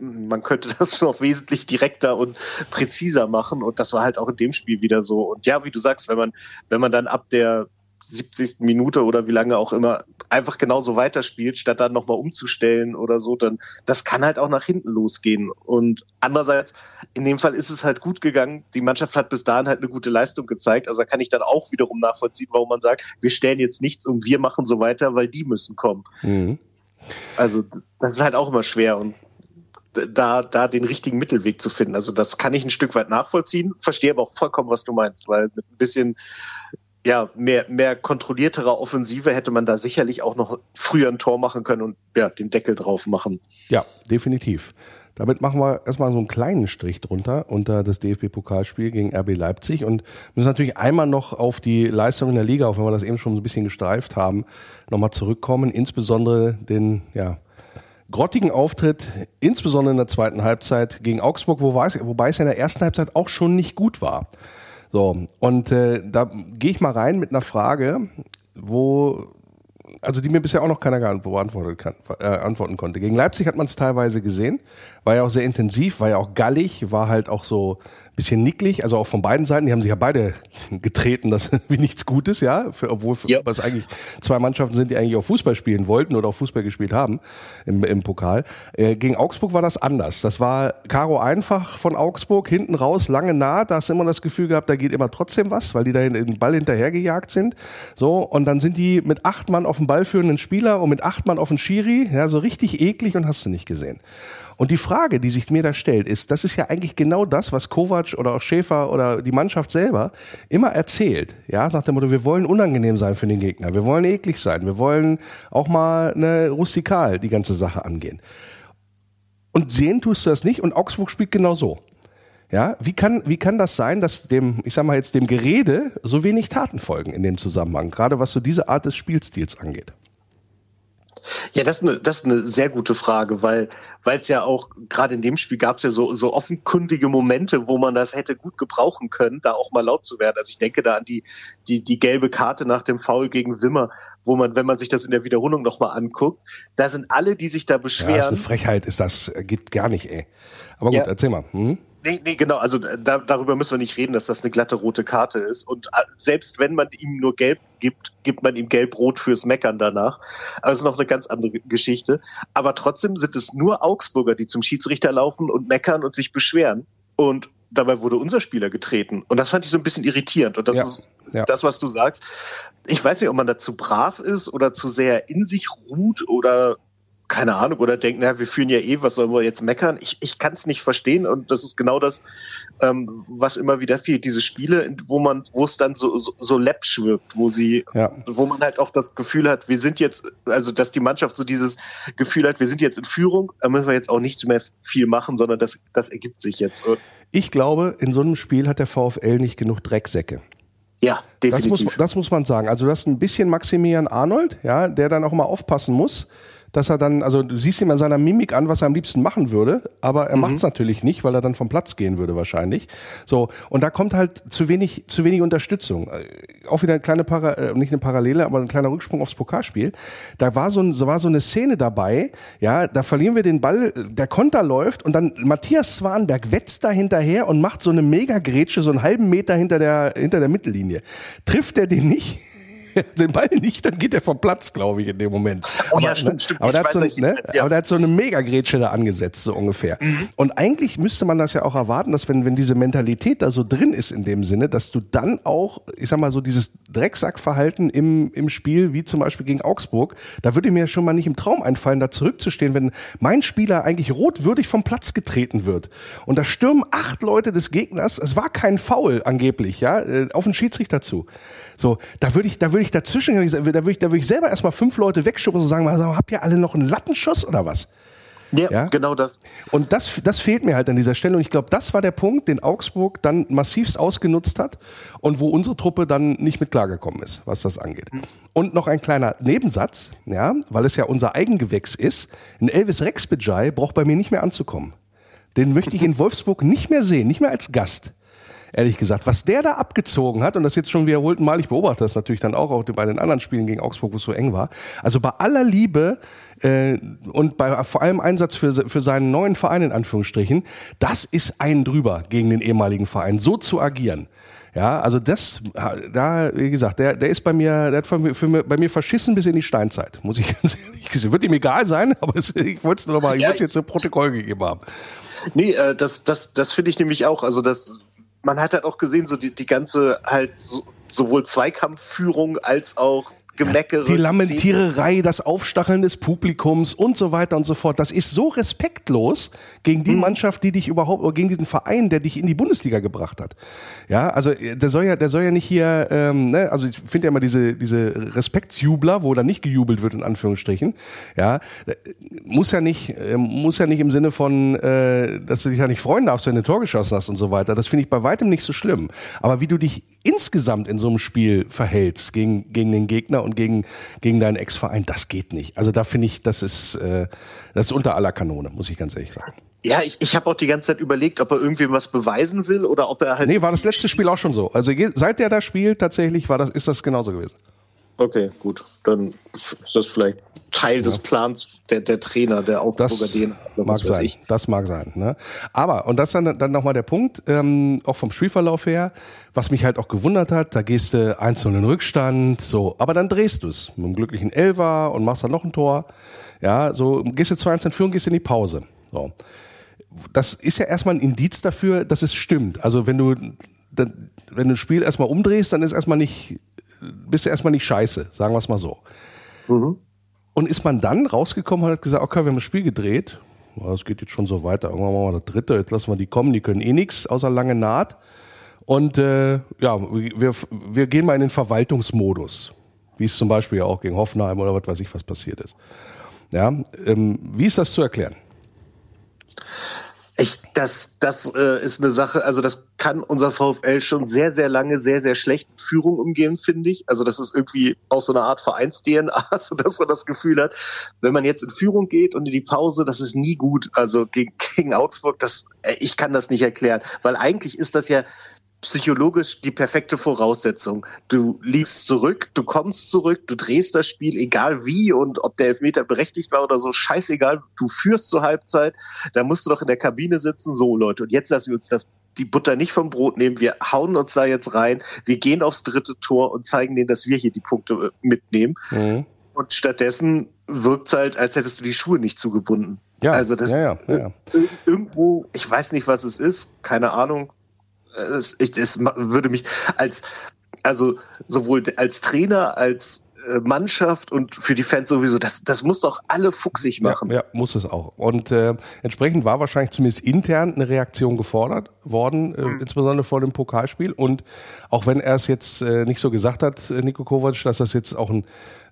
Speaker 6: man könnte das noch wesentlich direkter und präziser machen und das war halt auch in dem Spiel wieder so. Und ja, wie du sagst, wenn man, wenn man dann ab der 70. Minute oder wie lange auch immer einfach genauso weiterspielt, statt dann nochmal umzustellen oder so, dann das kann halt auch nach hinten losgehen. Und andererseits, in dem Fall ist es halt gut gegangen. Die Mannschaft hat bis dahin halt eine gute Leistung gezeigt. Also da kann ich dann auch wiederum nachvollziehen, warum man sagt, wir stellen jetzt nichts und wir machen so weiter, weil die müssen kommen. Mhm. Also das ist halt auch immer schwer und da, da den richtigen Mittelweg zu finden. Also das kann ich ein Stück weit nachvollziehen, verstehe aber auch vollkommen, was du meinst, weil mit ein bisschen ja, mehr, mehr kontrollierterer Offensive hätte man da sicherlich auch noch früher ein Tor machen können und ja, den Deckel drauf machen.
Speaker 5: Ja, definitiv. Damit machen wir erstmal so einen kleinen Strich drunter unter das DFB-Pokalspiel gegen RB Leipzig und müssen natürlich einmal noch auf die Leistung in der Liga, auch wenn wir das eben schon so ein bisschen gestreift haben, nochmal zurückkommen. Insbesondere den, ja, grottigen Auftritt, insbesondere in der zweiten Halbzeit gegen Augsburg, es, wobei es in der ersten Halbzeit auch schon nicht gut war. So, und äh, da gehe ich mal rein mit einer Frage, wo also die mir bisher auch noch keiner beantworten, kann, äh, antworten konnte. Gegen Leipzig hat man es teilweise gesehen, war ja auch sehr intensiv, war ja auch gallig, war halt auch so bisschen nicklig, also auch von beiden Seiten. Die haben sich ja beide getreten, das wie nichts Gutes, ja, für, obwohl ja. was eigentlich zwei Mannschaften sind, die eigentlich auch Fußball spielen wollten oder auch Fußball gespielt haben im, im Pokal. Äh, gegen Augsburg war das anders. Das war Karo einfach von Augsburg hinten raus, lange nah. Da hast du immer das Gefühl gehabt, da geht immer trotzdem was, weil die da den Ball hinterhergejagt sind. So und dann sind die mit acht Mann auf dem Ball führenden Spieler und mit acht Mann auf den Schiri, ja, so richtig eklig und hast du nicht gesehen. Und die Frage, die sich mir da stellt, ist, das ist ja eigentlich genau das, was Kovac oder auch Schäfer oder die Mannschaft selber immer erzählt. Ja, nach dem Motto, wir wollen unangenehm sein für den Gegner. Wir wollen eklig sein. Wir wollen auch mal eine rustikal die ganze Sache angehen. Und sehen tust du das nicht und Augsburg spielt genau so. Ja, wie kann, wie kann das sein, dass dem, ich sag mal jetzt dem Gerede so wenig Taten folgen in dem Zusammenhang, gerade was so diese Art des Spielstils angeht?
Speaker 6: Ja, das ist eine, das ist eine sehr gute Frage, weil weil es ja auch gerade in dem Spiel gab es ja so so offenkundige Momente, wo man das hätte gut gebrauchen können, da auch mal laut zu werden. Also ich denke da an die die die gelbe Karte nach dem Foul gegen Wimmer, wo man, wenn man sich das in der Wiederholung nochmal anguckt, da sind alle, die sich da beschweren. Ja, das
Speaker 5: ist eine Frechheit, ist das geht gar nicht, ey. Aber gut, ja. erzähl mal. Hm?
Speaker 6: Nee, nee, genau. Also da, darüber müssen wir nicht reden, dass das eine glatte rote Karte ist. Und äh, selbst wenn man ihm nur gelb gibt, gibt man ihm gelb-rot fürs Meckern danach. Aber das ist noch eine ganz andere Geschichte. Aber trotzdem sind es nur Augsburger, die zum Schiedsrichter laufen und meckern und sich beschweren. Und dabei wurde unser Spieler getreten. Und das fand ich so ein bisschen irritierend. Und das ja, ist ja. das, was du sagst. Ich weiß nicht, ob man da zu brav ist oder zu sehr in sich ruht oder keine Ahnung, oder denken, na, wir führen ja eh, was sollen wir jetzt meckern? Ich, ich kann es nicht verstehen und das ist genau das, ähm, was immer wieder fehlt. Diese Spiele, wo man, wo es dann so, so, so läppsch wirkt, wo sie, ja. wo man halt auch das Gefühl hat, wir sind jetzt, also dass die Mannschaft so dieses Gefühl hat, wir sind jetzt in Führung, da müssen wir jetzt auch nicht mehr viel machen, sondern das, das ergibt sich jetzt.
Speaker 5: Ich glaube, in so einem Spiel hat der VfL nicht genug Drecksäcke.
Speaker 6: Ja, definitiv.
Speaker 5: Das muss, das muss man sagen. Also du hast ein bisschen Maximilian Arnold, ja, der dann auch mal aufpassen muss dass er dann, also du siehst ihm an seiner Mimik an, was er am liebsten machen würde, aber er mhm. macht es natürlich nicht, weil er dann vom Platz gehen würde wahrscheinlich. So und da kommt halt zu wenig, zu wenig Unterstützung. Äh, auch wieder eine kleine Para, äh, nicht eine Parallele, aber ein kleiner Rücksprung aufs Pokalspiel. Da war so, ein, so war so eine Szene dabei, ja, da verlieren wir den Ball, der Konter läuft und dann Matthias Swanberg wetzt da hinterher und macht so eine Mega-Grätsche, so einen halben Meter hinter der hinter der Mittellinie. Trifft er den nicht? den Ball nicht, dann geht er vom Platz, glaube ich, in dem Moment.
Speaker 6: Oh ja,
Speaker 5: aber,
Speaker 6: stimmt,
Speaker 5: ne?
Speaker 6: stimmt.
Speaker 5: Aber der, hat so, ne?
Speaker 6: Ja.
Speaker 5: aber der hat so eine Mega-Grätsche da angesetzt, so ungefähr.
Speaker 6: Mhm.
Speaker 5: Und eigentlich müsste man das ja auch erwarten, dass wenn, wenn diese Mentalität da so drin ist in dem Sinne, dass du dann auch, ich sag mal so, dieses Drecksackverhalten im, im Spiel, wie zum Beispiel gegen Augsburg, da würde mir schon mal nicht im Traum einfallen, da zurückzustehen, wenn mein Spieler eigentlich rotwürdig vom Platz getreten wird. Und da stürmen acht Leute des Gegners, es war kein Foul angeblich, ja, äh, auf den Schiedsrichter zu. So, da würde ich, da würde ich dazwischen, da würde ich, da würde ich selber erstmal fünf Leute wegschubsen und sagen, also, habt ihr alle noch einen Lattenschuss oder was?
Speaker 6: Ja,
Speaker 5: Ja?
Speaker 6: genau das.
Speaker 5: Und das, das fehlt mir halt an dieser Stelle. Und ich glaube, das war der Punkt, den Augsburg dann massivst ausgenutzt hat und wo unsere Truppe dann nicht mit klargekommen ist, was das angeht. Und noch ein kleiner Nebensatz, ja, weil es ja unser Eigengewächs ist. Ein Elvis Rex Bejai braucht bei mir nicht mehr anzukommen. Den möchte ich in Wolfsburg nicht mehr sehen, nicht mehr als Gast. Ehrlich gesagt, was der da abgezogen hat, und das jetzt schon wiederholt Mal, ich beobachte das natürlich dann auch, auch bei den anderen Spielen gegen Augsburg, wo es so eng war. Also bei aller Liebe äh, und bei vor allem Einsatz für, für seinen neuen Verein in Anführungsstrichen, das ist ein drüber gegen den ehemaligen Verein, so zu agieren. Ja, also das, da, wie gesagt, der, der ist bei mir, der hat für, für, bei mir verschissen bis in die Steinzeit, muss ich ganz ehrlich sagen. Wird ihm egal sein, aber es, ich wollte es nur noch mal, ich wollte es jetzt im Protokoll gegeben haben.
Speaker 6: Nee, äh, das, das, das finde ich nämlich auch. Also das, man hat halt auch gesehen, so die, die ganze halt so, sowohl Zweikampfführung als auch Gemeckere.
Speaker 5: Die Lamentiererei, das Aufstacheln des Publikums und so weiter und so fort. Das ist so respektlos gegen
Speaker 6: Mhm.
Speaker 5: die Mannschaft, die dich überhaupt, oder gegen diesen Verein, der dich in die Bundesliga gebracht hat. Ja, also äh, der soll ja, der soll ja nicht hier, ähm, ne, also ich finde ja immer diese, diese Respektsjubler, wo dann nicht gejubelt wird, in Anführungsstrichen. Ja, äh, muss ja nicht, äh, muss ja nicht im Sinne von, äh, dass du dich ja nicht freuen darfst, wenn du ein Tor geschossen hast und so weiter. Das finde ich bei weitem nicht so schlimm. Aber wie du dich insgesamt in so einem Spiel verhältst gegen, gegen den Gegner und gegen, gegen deinen Ex-Verein, das geht nicht. Also da finde ich, das ist, äh, das ist unter aller Kanone, muss ich ganz ehrlich sagen.
Speaker 6: Ja, ich, ich habe auch die ganze Zeit überlegt, ob er irgendwie was beweisen will oder ob er halt.
Speaker 5: Nee, war das letzte Spiel auch schon so. Also seit der da spielt, tatsächlich war das, ist das genauso gewesen.
Speaker 6: Okay, gut. Dann ist das vielleicht Teil des Plans der, der Trainer, der Augsburger
Speaker 5: Das mag sein. Das mag sein. Ne? Aber, und das ist dann, dann nochmal der Punkt, ähm, auch vom Spielverlauf her, was mich halt auch gewundert hat, da gehst du einzeln in den Rückstand, so, aber dann drehst du es mit einem glücklichen Elfer und machst dann noch ein Tor. Ja, so gehst du 2-1 in Führung, gehst in die Pause. So. Das ist ja erstmal ein Indiz dafür, dass es stimmt. Also wenn du, wenn du ein Spiel erstmal umdrehst, dann ist erstmal nicht, bist du erstmal nicht scheiße, sagen wir es mal so. Und ist man dann rausgekommen und hat gesagt, okay, wir haben das Spiel gedreht. Es geht jetzt schon so weiter. Irgendwann machen wir das dritte. Jetzt lassen wir die kommen. Die können eh nix außer lange Naht. Und äh, ja, wir, wir gehen mal in den Verwaltungsmodus. Wie es zum Beispiel ja auch gegen Hoffenheim oder was weiß ich, was passiert ist. Ja, ähm, wie ist das zu erklären?
Speaker 6: Ich, das, das äh, ist eine Sache, also das kann unser VfL schon sehr, sehr lange, sehr, sehr schlecht Führung umgehen, finde ich. Also das ist irgendwie auch so eine Art Vereins-DNA, so dass man das Gefühl hat, wenn man jetzt in Führung geht und in die Pause, das ist nie gut. Also gegen, gegen Augsburg, das, äh, ich kann das nicht erklären, weil eigentlich ist das ja psychologisch die perfekte Voraussetzung. Du liegst zurück, du kommst zurück, du drehst das Spiel, egal wie und ob der Elfmeter berechtigt war oder so, scheißegal, du führst zur Halbzeit, da musst du doch in der Kabine sitzen, so Leute, und jetzt lassen wir uns das die Butter nicht vom Brot nehmen, wir hauen uns da jetzt rein, wir gehen aufs dritte Tor und zeigen denen, dass wir hier die Punkte äh, mitnehmen.
Speaker 5: Mhm.
Speaker 6: Und stattdessen wirkt's halt, als hättest du die Schuhe nicht zugebunden.
Speaker 5: Ja,
Speaker 6: also das
Speaker 5: ja, ja,
Speaker 6: ist
Speaker 5: ja,
Speaker 6: ir- irgendwo, ich weiß nicht, was es ist, keine Ahnung. Es, ich, es würde mich als, also sowohl als Trainer, als äh, Mannschaft und für die Fans sowieso, das, das muss doch alle fuchsig machen.
Speaker 5: Ja, ja, muss es auch. Und äh, entsprechend war wahrscheinlich zumindest intern eine Reaktion gefordert worden, äh, insbesondere vor dem Pokalspiel. Und auch wenn er es jetzt äh, nicht so gesagt hat, äh, Nico Kovac, dass das jetzt auch ein,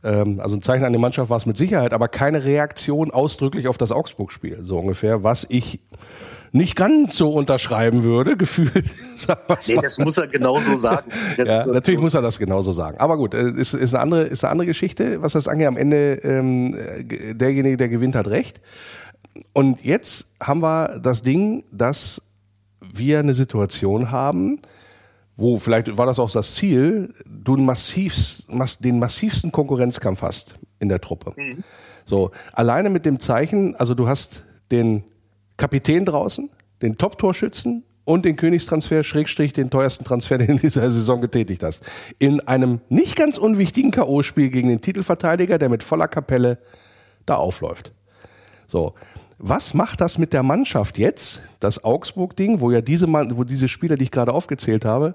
Speaker 5: ähm, also ein Zeichen an die Mannschaft war es mit Sicherheit, aber keine Reaktion ausdrücklich auf das Augsburg-Spiel, so ungefähr, was ich nicht ganz so unterschreiben würde, gefühlt.
Speaker 6: Nee, das muss er genauso sagen.
Speaker 5: Ja, natürlich muss er das genauso sagen. Aber gut, äh, ist, ist, eine andere, ist eine andere Geschichte. Was das angeht, am Ende ähm, äh, derjenige, der gewinnt, hat recht. Und jetzt haben wir das Ding, dass wir eine Situation haben, wo vielleicht war das auch das Ziel, du massivst, mass, den massivsten Konkurrenzkampf hast in der Truppe. So, alleine mit dem Zeichen, also du hast den Kapitän draußen, den Top-Torschützen und den Königstransfer, Schrägstrich, den teuersten Transfer, den du in dieser Saison getätigt hast. In einem nicht ganz unwichtigen K.O.-Spiel gegen den Titelverteidiger, der mit voller Kapelle da aufläuft. So. Was macht das mit der Mannschaft jetzt? Das Augsburg-Ding, wo ja diese, Mann, wo diese Spieler, die ich gerade aufgezählt habe,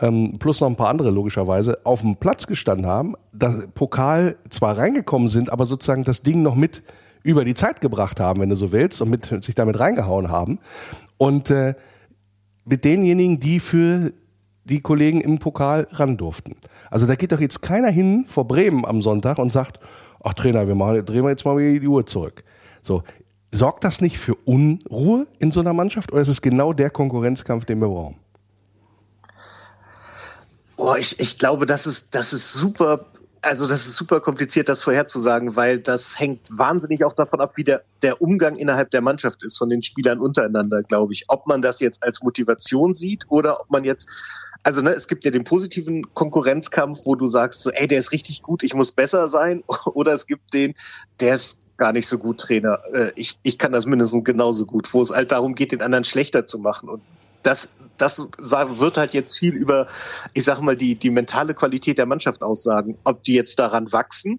Speaker 5: ähm, plus noch ein paar andere logischerweise, auf dem Platz gestanden haben, das Pokal zwar reingekommen sind, aber sozusagen das Ding noch mit über die Zeit gebracht haben, wenn du so willst, und mit, sich damit reingehauen haben. Und äh, mit denjenigen, die für die Kollegen im Pokal ran durften. Also da geht doch jetzt keiner hin vor Bremen am Sonntag und sagt, ach Trainer, wir machen, drehen wir jetzt mal wieder die Uhr zurück. So, sorgt das nicht für Unruhe in so einer Mannschaft oder ist es genau der Konkurrenzkampf, den wir brauchen?
Speaker 6: Oh, ich, ich glaube, das ist, das ist super also das ist super kompliziert, das vorherzusagen, weil das hängt wahnsinnig auch davon ab, wie der, der Umgang innerhalb der Mannschaft ist von den Spielern untereinander, glaube ich. Ob man das jetzt als Motivation sieht oder ob man jetzt, also ne, es gibt ja den positiven Konkurrenzkampf, wo du sagst so, ey, der ist richtig gut, ich muss besser sein, oder es gibt den, der ist gar nicht so gut Trainer. Äh, ich, ich kann das mindestens genauso gut, wo es halt darum geht, den anderen schlechter zu machen. Und das, das wird halt jetzt viel über, ich sag mal, die, die mentale Qualität der Mannschaft aussagen. Ob die jetzt daran wachsen,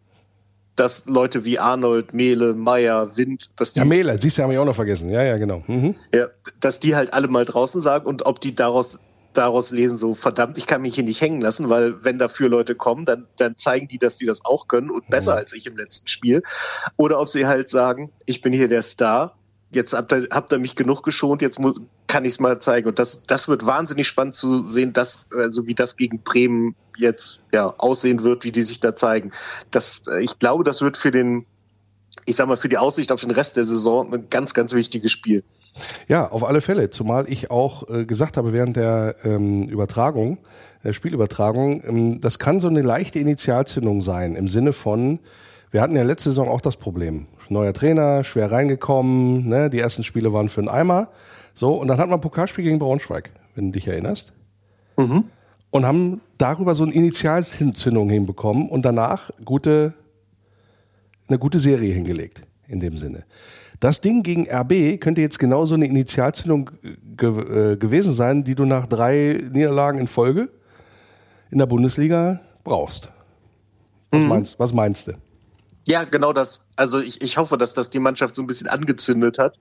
Speaker 6: dass Leute wie Arnold, Mehle, Meier, Wind, dass die.
Speaker 5: Ja, Mehle, siehst du, haben wir auch noch vergessen. Ja, ja, genau. Mhm.
Speaker 6: Ja, dass die halt alle mal draußen sagen und ob die daraus daraus lesen, so verdammt, ich kann mich hier nicht hängen lassen, weil wenn dafür Leute kommen, dann, dann zeigen die, dass die das auch können und besser mhm. als ich im letzten Spiel. Oder ob sie halt sagen, ich bin hier der Star, jetzt habt ihr, habt ihr mich genug geschont, jetzt muss, kann ich es mal zeigen. Und das, das wird wahnsinnig spannend zu sehen, dass, also wie das gegen Bremen jetzt ja, aussehen wird, wie die sich da zeigen. Das, ich glaube, das wird für den, ich sag mal, für die Aussicht auf den Rest der Saison ein ganz, ganz wichtiges Spiel.
Speaker 5: Ja, auf alle Fälle. Zumal ich auch äh, gesagt habe während der ähm, Übertragung, der Spielübertragung, ähm, das kann so eine leichte Initialzündung sein im Sinne von, wir hatten ja letzte Saison auch das Problem neuer Trainer, schwer reingekommen, ne? die ersten Spiele waren für einen Eimer. So, und dann hatten wir ein Pokalspiel gegen Braunschweig, wenn du dich erinnerst. Mhm. Und haben darüber so eine Initialzündung hinbekommen und danach gute, eine gute Serie hingelegt, in dem Sinne. Das Ding gegen RB könnte jetzt genauso eine Initialzündung ge äh, gewesen sein, die du nach drei Niederlagen in Folge in der Bundesliga brauchst. Was, mhm. meinst, was meinst du?
Speaker 6: Ja, genau das. Also ich, ich hoffe, dass das die Mannschaft so ein bisschen angezündet hat.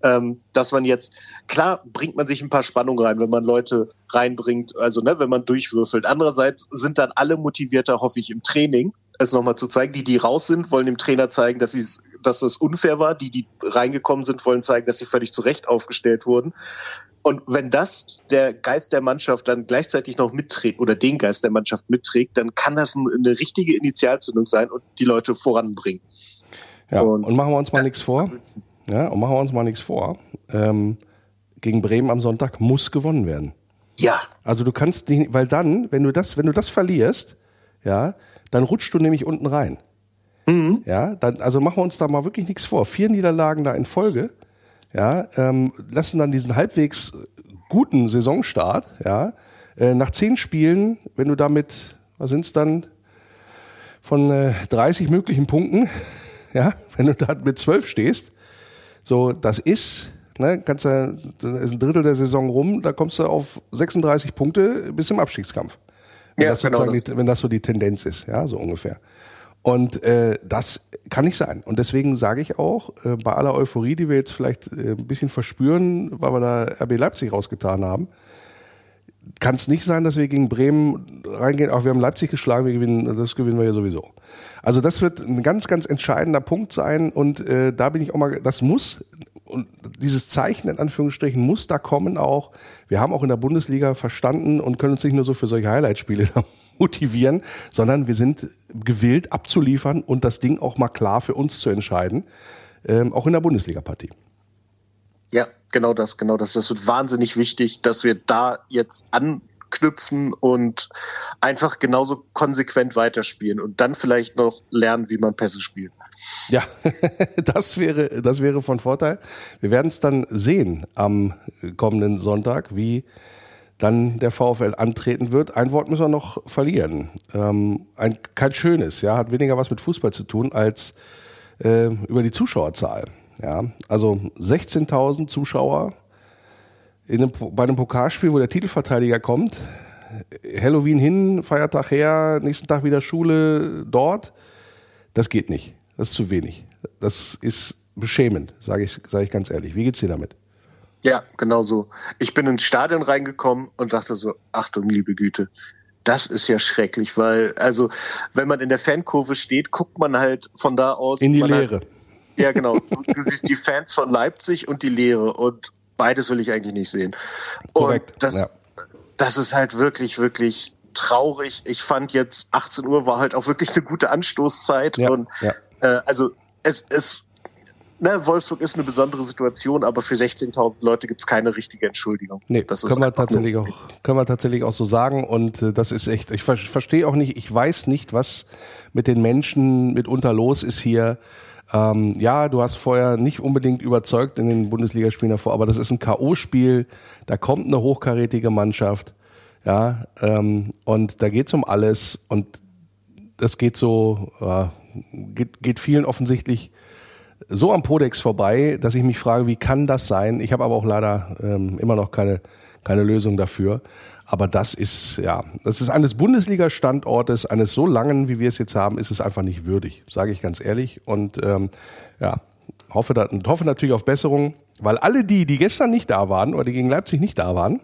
Speaker 6: Ähm, dass man jetzt, klar bringt man sich ein paar Spannungen rein, wenn man Leute reinbringt, also ne, wenn man durchwürfelt. Andererseits sind dann alle motivierter, hoffe ich, im Training, es nochmal zu zeigen. Die, die raus sind, wollen dem Trainer zeigen, dass, dass das unfair war. Die, die reingekommen sind, wollen zeigen, dass sie völlig zurecht aufgestellt wurden. Und wenn das der Geist der Mannschaft dann gleichzeitig noch mitträgt oder den Geist der Mannschaft mitträgt, dann kann das eine richtige Initialzündung sein und die Leute voranbringen.
Speaker 5: Ja, und, und machen wir uns mal nichts vor. Ja, und machen wir uns mal nichts vor. Ähm, gegen Bremen am Sonntag muss gewonnen werden.
Speaker 6: Ja.
Speaker 5: Also du kannst nicht, weil dann, wenn du das, wenn du das verlierst, ja, dann rutschst du nämlich unten rein. Mhm. Ja, dann, also machen wir uns da mal wirklich nichts vor. Vier Niederlagen da in Folge ja, ähm, lassen dann diesen halbwegs guten Saisonstart, ja, äh, nach zehn Spielen, wenn du damit, was sind's dann, von äh, 30 möglichen Punkten, ja, wenn du da mit zwölf stehst, so, das ist, ne, kannst du, das ist ein Drittel der Saison rum, da kommst du auf 36 Punkte bis im Abstiegskampf. Wenn, ja, das genau das. Die, wenn das so die Tendenz ist, ja, so ungefähr. Und äh, das kann nicht sein. Und deswegen sage ich auch, äh, bei aller Euphorie, die wir jetzt vielleicht äh, ein bisschen verspüren, weil wir da RB Leipzig rausgetan haben, kann es nicht sein, dass wir gegen Bremen reingehen. Auch wir haben Leipzig geschlagen, wir gewinnen, das gewinnen wir ja sowieso. Also das wird ein ganz, ganz entscheidender Punkt sein. Und äh, da bin ich auch mal, das muss und dieses Zeichen in Anführungsstrichen muss da kommen auch. Wir haben auch in der Bundesliga verstanden und können uns nicht nur so für solche Highlight-Spiele motivieren, sondern wir sind gewillt abzuliefern und das Ding auch mal klar für uns zu entscheiden, ähm, auch in der Bundesliga-Partie.
Speaker 6: Ja, genau das, genau das. Das wird wahnsinnig wichtig, dass wir da jetzt anknüpfen und einfach genauso konsequent weiterspielen und dann vielleicht noch lernen, wie man Pässe spielt.
Speaker 5: Ja, das wäre, das wäre von Vorteil. Wir werden es dann sehen am kommenden Sonntag, wie dann der VfL antreten wird. Ein Wort müssen wir noch verlieren. Ähm, ein, kein schönes, ja, hat weniger was mit Fußball zu tun als äh, über die Zuschauerzahl. Ja, also 16.000 Zuschauer in einem, bei einem Pokalspiel, wo der Titelverteidiger kommt, Halloween hin, Feiertag her, nächsten Tag wieder Schule dort. Das geht nicht. Das ist zu wenig. Das ist beschämend, sage ich, sag ich ganz ehrlich. Wie geht's dir damit?
Speaker 6: Ja, genau so. Ich bin ins Stadion reingekommen und dachte so, Achtung, liebe Güte, das ist ja schrecklich, weil, also, wenn man in der Fankurve steht, guckt man halt von da aus.
Speaker 5: In die
Speaker 6: Leere.
Speaker 5: Leere.
Speaker 6: ja, genau. Du siehst die Fans von Leipzig und die Leere und beides will ich eigentlich nicht sehen.
Speaker 5: Korrekt.
Speaker 6: Und das,
Speaker 5: ja.
Speaker 6: das ist halt wirklich, wirklich traurig. Ich fand jetzt 18 Uhr war halt auch wirklich eine gute Anstoßzeit
Speaker 5: Ja,
Speaker 6: und
Speaker 5: ja.
Speaker 6: äh, also es, es ne, Wolfsburg ist eine besondere Situation, aber für 16.000 Leute gibt's keine richtige Entschuldigung.
Speaker 5: Nee,
Speaker 6: das ist
Speaker 5: können wir tatsächlich auch, können wir tatsächlich auch so sagen. Und äh, das ist echt, ich ver verstehe auch nicht, ich weiß nicht, was mit den Menschen mitunter los ist hier. Ähm, ja, du hast vorher nicht unbedingt überzeugt in den Bundesligaspielen davor, aber das ist ein K.O.-Spiel, da kommt eine hochkarätige Mannschaft, ja, ähm, und da geht's um alles und das geht so, ja, geht, geht vielen offensichtlich so am Podex vorbei, dass ich mich frage, wie kann das sein? Ich habe aber auch leider ähm, immer noch keine, keine Lösung dafür. Aber das ist, ja, das ist eines Bundesliga-Standortes, eines so langen, wie wir es jetzt haben, ist es einfach nicht würdig, sage ich ganz ehrlich. Und ähm, ja, hoffe, da, hoffe natürlich auf Besserung, weil alle die, die gestern nicht da waren oder die gegen Leipzig nicht da waren,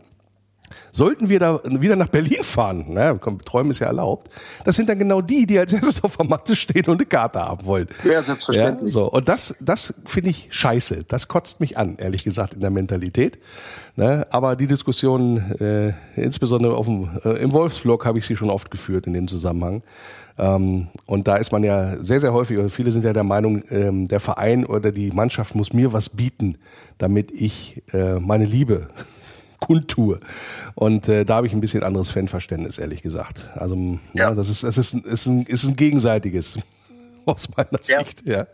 Speaker 5: Sollten wir da wieder nach Berlin fahren, ne, träumen ist ja erlaubt, das sind dann genau die, die als erstes auf der Matte stehen und eine Karte haben wollen.
Speaker 6: Ja, selbstverständlich.
Speaker 5: Ja, so. Und das, das finde ich scheiße. Das kotzt mich an, ehrlich gesagt, in der Mentalität. Ne? Aber die Diskussion, äh, insbesondere auf dem, äh, im Wolfsblog, habe ich sie schon oft geführt in dem Zusammenhang. Ähm, und da ist man ja sehr, sehr häufig, oder viele sind ja der Meinung, ähm, der Verein oder die Mannschaft muss mir was bieten, damit ich äh, meine Liebe kundtue. Und äh, da habe ich ein bisschen anderes Fanverständnis, ehrlich gesagt. Also ja,
Speaker 6: Ja.
Speaker 5: das ist, das ist, ist, ein, ist ein gegenseitiges aus meiner
Speaker 6: Ja.
Speaker 5: Sicht. Ja.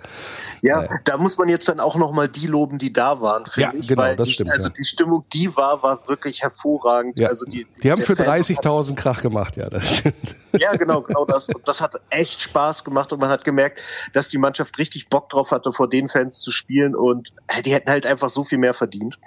Speaker 6: Ja, da muss man jetzt dann auch noch mal die loben, die da waren, finde
Speaker 5: Ja,
Speaker 6: ich.
Speaker 5: genau,
Speaker 6: weil
Speaker 5: das
Speaker 6: die,
Speaker 5: stimmt,
Speaker 6: Also
Speaker 5: ja.
Speaker 6: die Stimmung, die war, war wirklich hervorragend.
Speaker 5: Ja.
Speaker 6: Also die,
Speaker 5: die haben
Speaker 6: der
Speaker 5: für
Speaker 6: Fan-
Speaker 5: 30.000 Krach gemacht, ja, das stimmt.
Speaker 6: Ja, genau, genau das. Und das hat echt Spaß gemacht und man hat gemerkt, dass die Mannschaft richtig Bock drauf hatte, vor den Fans zu spielen und äh, die hätten halt einfach so viel mehr verdient.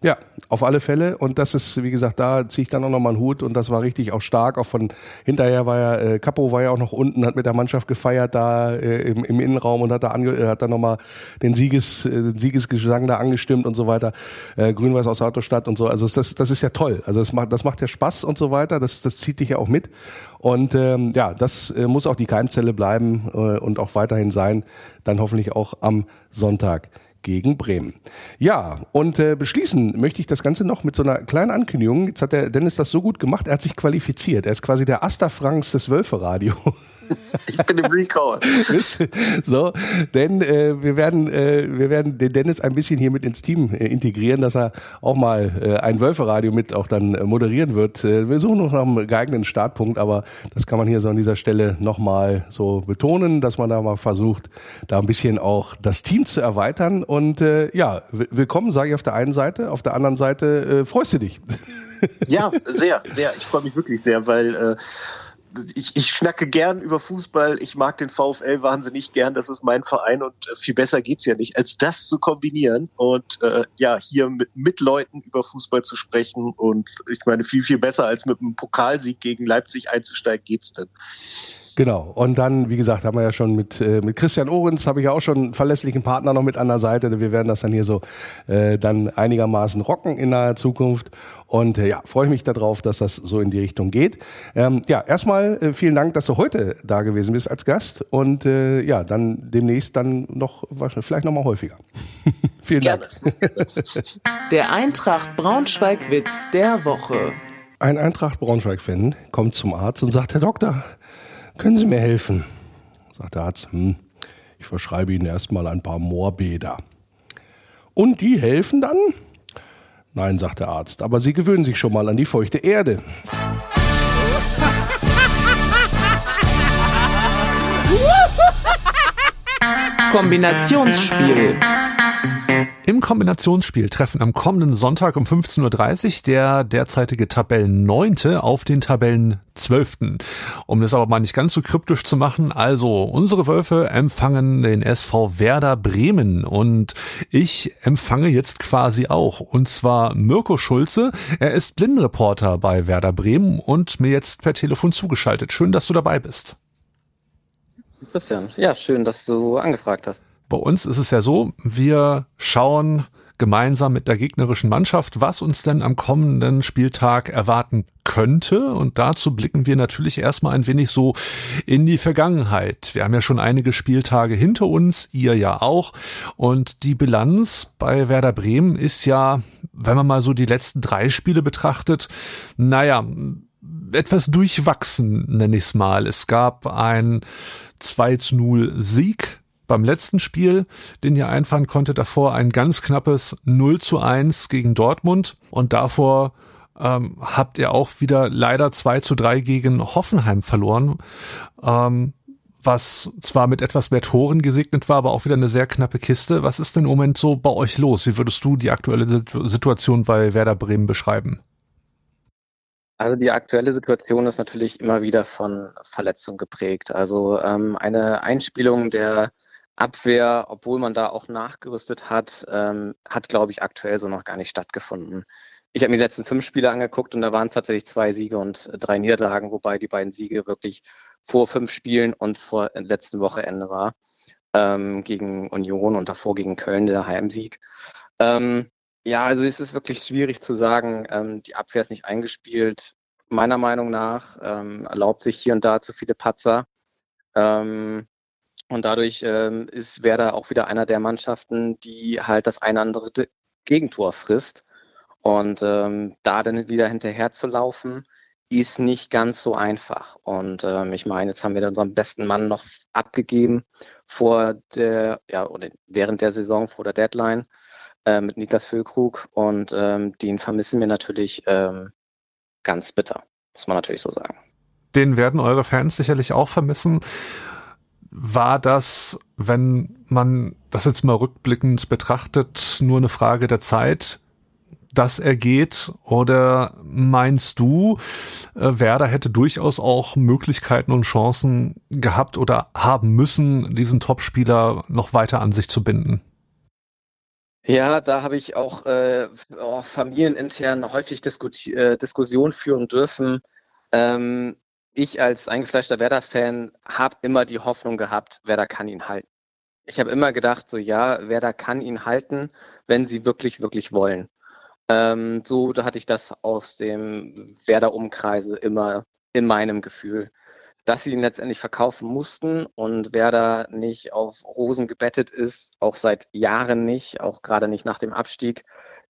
Speaker 5: Ja, auf alle Fälle. Und das ist, wie gesagt, da ziehe ich dann auch nochmal einen Hut und das war richtig auch stark. Auch von hinterher war ja, äh, Capo war ja auch noch unten, hat mit der Mannschaft gefeiert da äh, im, im Innenraum und hat da, ange, äh, hat dann nochmal den Sieges, äh, Siegesgesang da angestimmt und so weiter. Äh, Grün-Weiß aus Autostadt und so. Also das, das ist ja toll. Also das macht, das macht ja Spaß und so weiter. Das, das zieht dich ja auch mit. Und ähm, ja, das äh, muss auch die Keimzelle bleiben äh, und auch weiterhin sein. Dann hoffentlich auch am Sonntag gegen Bremen. Ja, und äh, beschließen möchte ich das Ganze noch mit so einer kleinen Ankündigung. Jetzt hat der Dennis das so gut gemacht, er hat sich qualifiziert. Er ist quasi der Asta Franks des Wölferadio.
Speaker 6: Ich bin im Recall.
Speaker 5: So, denn äh, wir werden äh, wir werden den Dennis ein bisschen hier mit ins Team äh, integrieren, dass er auch mal äh, ein Wölferadio mit auch dann äh, moderieren wird. Äh, wir suchen noch nach einem geeigneten Startpunkt, aber das kann man hier so an dieser Stelle nochmal so betonen, dass man da mal versucht, da ein bisschen auch das Team zu erweitern. Und äh, ja, willkommen, sage ich auf der einen Seite, auf der anderen Seite äh, freust du dich.
Speaker 6: Ja, sehr, sehr. Ich freue mich wirklich sehr, weil äh, ich, ich schnacke gern über Fußball. Ich mag den VfL wahnsinnig gern. Das ist mein Verein und äh, viel besser geht's ja nicht, als das zu kombinieren und äh, ja, hier mit, mit Leuten über Fußball zu sprechen. Und ich meine, viel, viel besser als mit einem Pokalsieg gegen Leipzig einzusteigen geht's denn.
Speaker 5: Genau. Und dann, wie gesagt, haben wir ja schon mit, äh, mit Christian Ohrens, habe ich ja auch schon einen verlässlichen Partner noch mit an der Seite. Wir werden das dann hier so äh, dann einigermaßen rocken in naher Zukunft. Und äh, ja, freue ich mich darauf, dass das so in die Richtung geht. Ähm, ja, erstmal äh, vielen Dank, dass du heute da gewesen bist als Gast. Und äh, ja, dann demnächst dann noch, vielleicht noch mal häufiger. vielen Dank.
Speaker 1: Der Eintracht Braunschweig-Witz der Woche.
Speaker 5: Ein Eintracht Braunschweig-Fan kommt zum Arzt und sagt, Herr Doktor, können Sie mir helfen? Sagt der Arzt, hm, ich verschreibe Ihnen erstmal ein paar Moorbäder. Und die helfen dann? Nein, sagt der Arzt, aber Sie gewöhnen sich schon mal an die feuchte Erde.
Speaker 1: Kombinationsspiel.
Speaker 7: Im Kombinationsspiel treffen am kommenden Sonntag um 15.30 Uhr der derzeitige Tabellenneunte auf den Tabellenzwölften. Um das aber mal nicht ganz so kryptisch zu machen, also unsere Wölfe empfangen den SV Werder Bremen und ich empfange jetzt quasi auch und zwar Mirko Schulze. Er ist Blindenreporter bei Werder Bremen und mir jetzt per Telefon zugeschaltet. Schön, dass du dabei bist.
Speaker 8: Christian, ja, schön, dass du angefragt hast.
Speaker 7: Bei uns ist es ja so, wir schauen gemeinsam mit der gegnerischen Mannschaft, was uns denn am kommenden Spieltag erwarten könnte. Und dazu blicken wir natürlich erstmal ein wenig so in die Vergangenheit. Wir haben ja schon einige Spieltage hinter uns, ihr ja auch. Und die Bilanz bei Werder Bremen ist ja, wenn man mal so die letzten drei Spiele betrachtet, naja, etwas durchwachsen, nenne ich es mal. Es gab ein 2 zu 0 Sieg beim letzten Spiel, den ihr einfahren konnte, davor ein ganz knappes 0 zu 1 gegen Dortmund und davor ähm, habt ihr auch wieder leider 2 zu 3 gegen Hoffenheim verloren. Ähm, was zwar mit etwas mehr Toren gesegnet war, aber auch wieder eine sehr knappe Kiste. Was ist denn im Moment so bei euch los? Wie würdest du die aktuelle Situation bei Werder Bremen beschreiben?
Speaker 8: Also die aktuelle Situation ist natürlich immer wieder von Verletzungen geprägt. Also ähm, eine Einspielung der Abwehr, obwohl man da auch nachgerüstet hat, ähm, hat, glaube ich, aktuell so noch gar nicht stattgefunden. Ich habe mir die letzten fünf Spiele angeguckt und da waren es tatsächlich zwei Siege und drei Niederlagen, wobei die beiden Siege wirklich vor fünf Spielen und vor letzten Wochenende war. Ähm, gegen Union und davor gegen Köln, der Heimsieg. Ähm, ja, also es ist wirklich schwierig zu sagen, ähm, die Abwehr ist nicht eingespielt. Meiner Meinung nach ähm, erlaubt sich hier und da zu viele Patzer. Ähm, und dadurch ähm, ist Werder auch wieder einer der Mannschaften, die halt das eine andere Gegentor frisst. Und ähm, da dann wieder hinterher zu laufen, ist nicht ganz so einfach. Und ähm, ich meine, jetzt haben wir unseren besten Mann noch abgegeben vor der, ja, oder während der Saison, vor der Deadline äh, mit Niklas Füllkrug. Und ähm, den vermissen wir natürlich ähm, ganz bitter, muss man natürlich so sagen.
Speaker 7: Den werden eure Fans sicherlich auch vermissen war das, wenn man das jetzt mal rückblickend betrachtet, nur eine Frage der Zeit, dass er geht? Oder meinst du, äh, Werder hätte durchaus auch Möglichkeiten und Chancen gehabt oder haben müssen, diesen Topspieler noch weiter an sich zu binden?
Speaker 8: Ja, da habe ich auch äh, familienintern häufig Disku äh, Diskussionen führen dürfen. Ähm, ich als eingefleischter Werder-Fan habe immer die Hoffnung gehabt, Werder kann ihn halten. Ich habe immer gedacht, so ja, Werder kann ihn halten, wenn sie wirklich, wirklich wollen. Ähm, so hatte ich das aus dem Werder-Umkreise immer in meinem Gefühl. Dass sie ihn letztendlich verkaufen mussten und Werder nicht auf Rosen gebettet ist, auch seit Jahren nicht, auch gerade nicht nach dem Abstieg,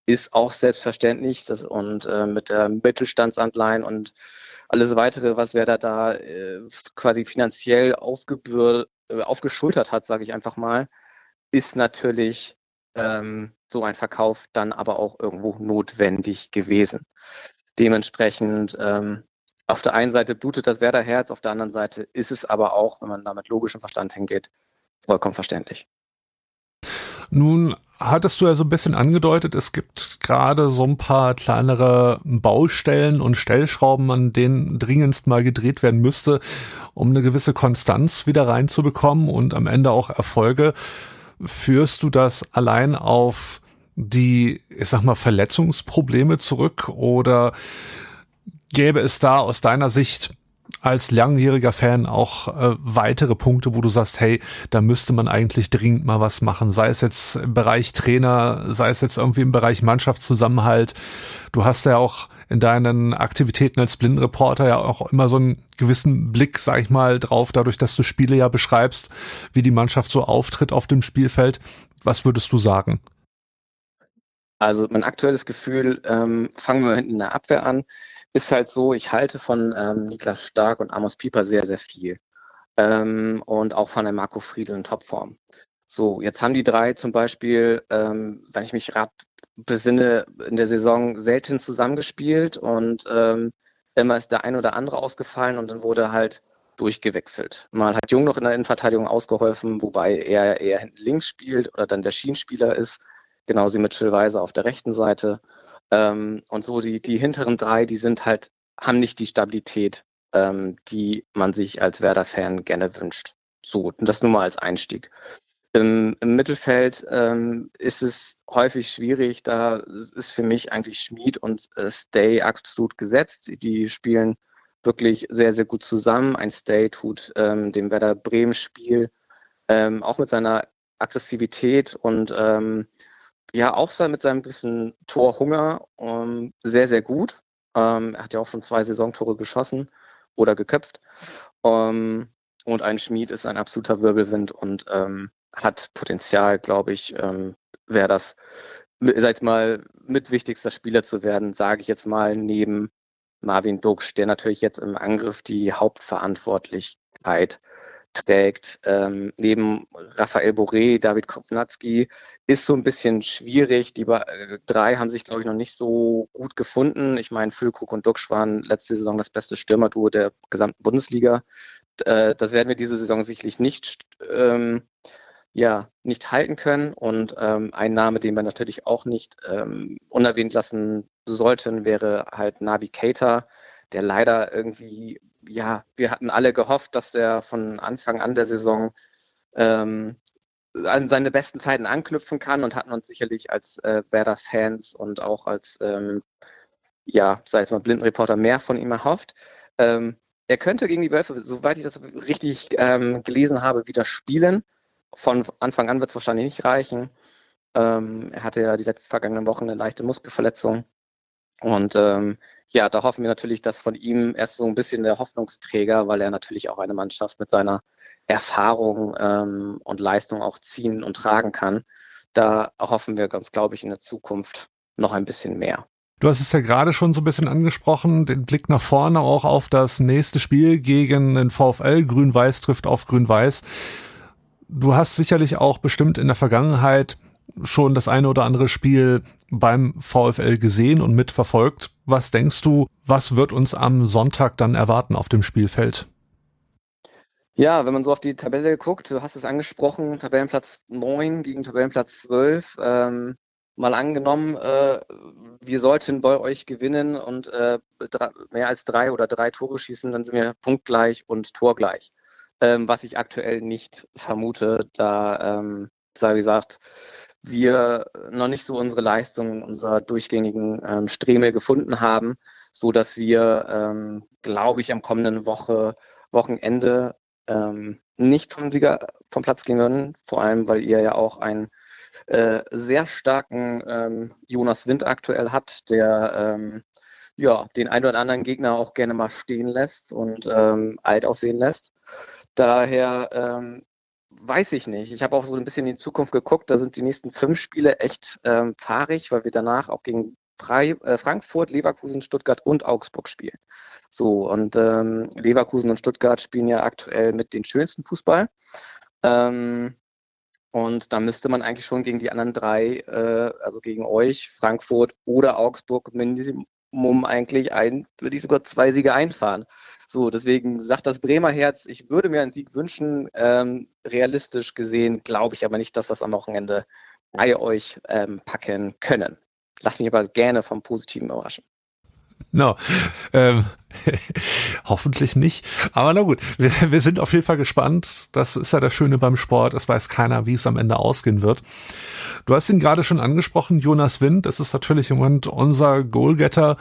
Speaker 8: ist auch selbstverständlich. Das, und äh, mit der Mittelstandsanleihen und alles weitere, was Werder da äh, quasi finanziell aufgebür äh, aufgeschultert hat, sage ich einfach mal, ist natürlich ähm, so ein Verkauf dann aber auch irgendwo notwendig gewesen. Dementsprechend ähm, auf der einen Seite blutet das Werder-Herz, auf der anderen Seite ist es aber auch, wenn man da mit logischem Verstand hingeht, vollkommen verständlich.
Speaker 7: Nun hattest du ja so ein bisschen angedeutet, es gibt gerade so ein paar kleinere Baustellen und Stellschrauben, an denen dringendst mal gedreht werden müsste, um eine gewisse Konstanz wieder reinzubekommen und am Ende auch Erfolge. Führst du das allein auf die, ich sag mal, Verletzungsprobleme zurück oder gäbe es da aus deiner Sicht als langjähriger Fan auch äh, weitere Punkte, wo du sagst, hey, da müsste man eigentlich dringend mal was machen, sei es jetzt im Bereich Trainer, sei es jetzt irgendwie im Bereich Mannschaftszusammenhalt. Du hast ja auch in deinen Aktivitäten als Blindenreporter ja auch immer so einen gewissen Blick, sag ich mal, drauf, dadurch, dass du Spiele ja beschreibst, wie die Mannschaft so auftritt auf dem Spielfeld. Was würdest du sagen?
Speaker 8: Also mein aktuelles Gefühl, ähm, fangen wir hinten in der Abwehr an ist halt so, ich halte von ähm, Niklas Stark und Amos Pieper sehr, sehr viel. Ähm, und auch von der Marco Friedl in Topform. So, jetzt haben die drei zum Beispiel, ähm, wenn ich mich gerade besinne, in der Saison selten zusammengespielt und ähm, immer ist der ein oder andere ausgefallen und dann wurde halt durchgewechselt. Mal hat Jung noch in der Innenverteidigung ausgeholfen, wobei er eher hinten links spielt oder dann der Schienenspieler ist. genauso mit Weiser auf der rechten Seite. Ähm, und so die, die hinteren drei, die sind halt, haben nicht die Stabilität, ähm, die man sich als Werder-Fan gerne wünscht. So, das nur mal als Einstieg. Im, im Mittelfeld ähm, ist es häufig schwierig, da ist für mich eigentlich Schmied und äh, Stay absolut gesetzt. Die spielen wirklich sehr, sehr gut zusammen. Ein Stay tut ähm, dem Werder Bremen-Spiel ähm, auch mit seiner Aggressivität und ähm, ja auch mit seinem gewissen Torhunger ähm, sehr, sehr gut. Ähm, er hat ja auch schon zwei Saisontore geschossen oder geköpft. Ähm, und ein Schmied ist ein absoluter Wirbelwind und ähm, hat Potenzial, glaube ich, ähm, wäre das, sag mal, mit wichtigster Spieler zu werden, sage ich jetzt mal, neben Marvin Duksch, der natürlich jetzt im Angriff die Hauptverantwortlichkeit trägt. Ähm, neben Raphael Boré, David Kopnatski ist so ein bisschen schwierig. Die äh, drei haben sich, glaube ich, noch nicht so gut gefunden. Ich meine, Füllkrug und Duxch waren letzte Saison das beste Stürmerduo der gesamten Bundesliga. Äh, das werden wir diese Saison sicherlich nicht, ähm, ja, nicht halten können. Und ähm, ein Name, den wir natürlich auch nicht ähm, unerwähnt lassen sollten, wäre halt Navi Keita, der leider irgendwie ja, wir hatten alle gehofft, dass er von Anfang an der Saison ähm, an seine besten Zeiten anknüpfen kann und hatten uns sicherlich als äh, Werder-Fans und auch als, ähm, ja, sei es mal Blindenreporter, mehr von ihm erhofft. Ähm, er könnte gegen die Wölfe, soweit ich das richtig ähm, gelesen habe, wieder spielen. Von Anfang an wird es wahrscheinlich nicht reichen. Ähm, er hatte ja die letzten vergangenen Wochen eine leichte Muskelverletzung. Und ähm, ja, da hoffen wir natürlich, dass von ihm erst so ein bisschen der Hoffnungsträger, weil er natürlich auch eine Mannschaft mit seiner Erfahrung ähm, und Leistung auch ziehen und tragen kann. Da hoffen wir ganz, glaube ich, in der Zukunft noch ein bisschen mehr.
Speaker 7: Du hast es ja gerade schon so ein bisschen angesprochen, den Blick nach vorne auch auf das nächste Spiel gegen den VfL. Grün-Weiß trifft auf Grün-Weiß. Du hast sicherlich auch bestimmt in der Vergangenheit schon das eine oder andere Spiel beim VfL gesehen und mitverfolgt. Was denkst du, was wird uns am Sonntag dann erwarten auf dem Spielfeld?
Speaker 8: Ja, wenn man so auf die Tabelle guckt, du hast es angesprochen, Tabellenplatz 9 gegen Tabellenplatz 12. Ähm, mal angenommen, äh, wir sollten bei euch gewinnen und äh, mehr als drei oder drei Tore schießen, dann sind wir punktgleich und torgleich. Ähm, was ich aktuell nicht vermute, da, ähm, wie gesagt, wir noch nicht so unsere Leistung, unserer durchgängigen ähm, Streme gefunden haben, so dass wir, ähm, glaube ich, am kommenden Woche, Wochenende ähm, nicht vom Sieger vom Platz gehen würden, vor allem, weil ihr ja auch einen äh, sehr starken ähm, Jonas Wind aktuell habt, der ähm, ja, den einen oder anderen Gegner auch gerne mal stehen lässt und ähm, alt aussehen lässt. Daher weiß ich nicht. Ich habe auch so ein bisschen in die Zukunft geguckt. Da sind die nächsten fünf Spiele echt ähm, fahrig, weil wir danach auch gegen Frei, äh, Frankfurt, Leverkusen, Stuttgart und Augsburg spielen. So, und ähm, Leverkusen und Stuttgart spielen ja aktuell mit den schönsten Fußball. Ähm, und da müsste man eigentlich schon gegen die anderen drei, äh, also gegen euch, Frankfurt oder Augsburg, Minimum eigentlich ein, würde ich sogar zwei Siege einfahren. So, deswegen sagt das Bremer Herz, ich würde mir einen Sieg wünschen. Ähm, realistisch gesehen glaube ich aber nicht, dass wir es am Wochenende bei euch ähm, packen können. Lass mich aber gerne vom Positiven überraschen.
Speaker 7: No. Ähm, hoffentlich nicht. Aber na gut, wir, wir sind auf jeden Fall gespannt. Das ist ja das Schöne beim Sport. Es weiß keiner, wie es am Ende ausgehen wird. Du hast ihn gerade schon angesprochen, Jonas Wind. Das ist natürlich im Moment unser Goalgetter.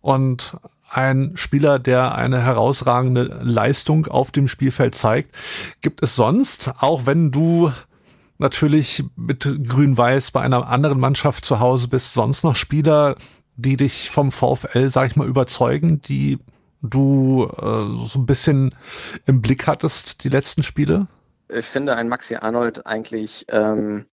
Speaker 7: Und ein Spieler, der eine herausragende Leistung auf dem Spielfeld zeigt. Gibt es sonst, auch wenn du natürlich mit Grün-Weiß bei einer anderen Mannschaft zu Hause bist, sonst noch Spieler, die dich vom VfL, sag ich mal, überzeugen, die du äh, so ein bisschen im Blick hattest, die letzten Spiele?
Speaker 8: Ich finde ein Maxi Arnold eigentlich ähm,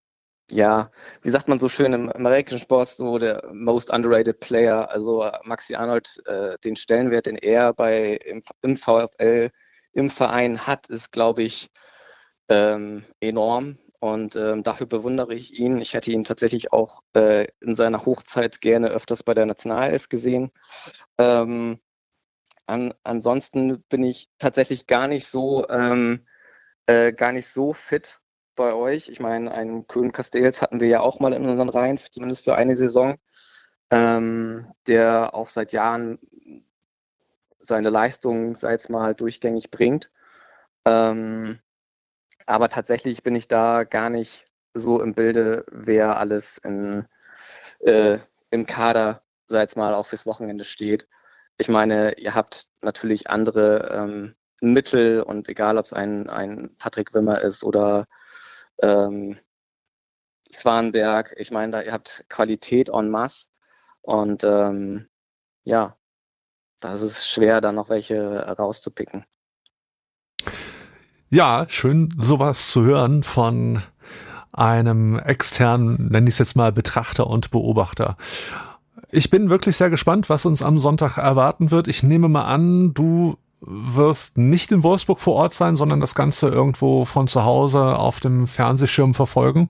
Speaker 8: ja, wie sagt man so schön im amerikanischen Sport, so der most underrated player. Also Maxi Arnold, äh, den Stellenwert, den er bei im, im VfL im Verein hat, ist, glaube ich, ähm, enorm. Und ähm, dafür bewundere ich ihn. Ich hätte ihn tatsächlich auch äh, in seiner Hochzeit gerne öfters bei der Nationalelf gesehen. Ähm, an, ansonsten bin ich tatsächlich gar nicht so, ähm, äh, gar nicht so fit bei euch. Ich meine, einen Köhn Castells hatten wir ja auch mal in unseren Reihen, zumindest für eine Saison, ähm, der auch seit Jahren seine Leistung, sei es mal, durchgängig bringt. Ähm, aber tatsächlich bin ich da gar nicht so im Bilde, wer alles in, äh, im Kader, sei es mal, auch fürs Wochenende steht. Ich meine, ihr habt natürlich andere ähm, Mittel und egal, ob es ein, ein Patrick Wimmer ist oder ähm, Swanberg, ich meine, da ihr habt Qualität en masse und ähm, ja, das ist schwer, da noch welche rauszupicken.
Speaker 7: Ja, schön sowas zu hören von einem externen, nenne ich es jetzt mal, Betrachter und Beobachter. Ich bin wirklich sehr gespannt, was uns am Sonntag erwarten wird. Ich nehme mal an, du wirst nicht in Wolfsburg vor Ort sein, sondern das Ganze irgendwo von zu Hause auf dem Fernsehschirm verfolgen?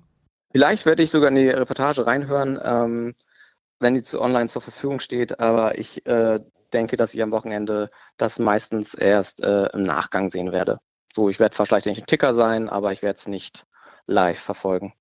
Speaker 8: Vielleicht werde ich sogar in die Reportage reinhören, ähm, wenn die zu online zur Verfügung steht, aber ich äh, denke, dass ich am Wochenende das meistens erst äh, im Nachgang sehen werde. So, ich werde vielleicht nicht ein Ticker sein, aber ich werde es nicht live verfolgen.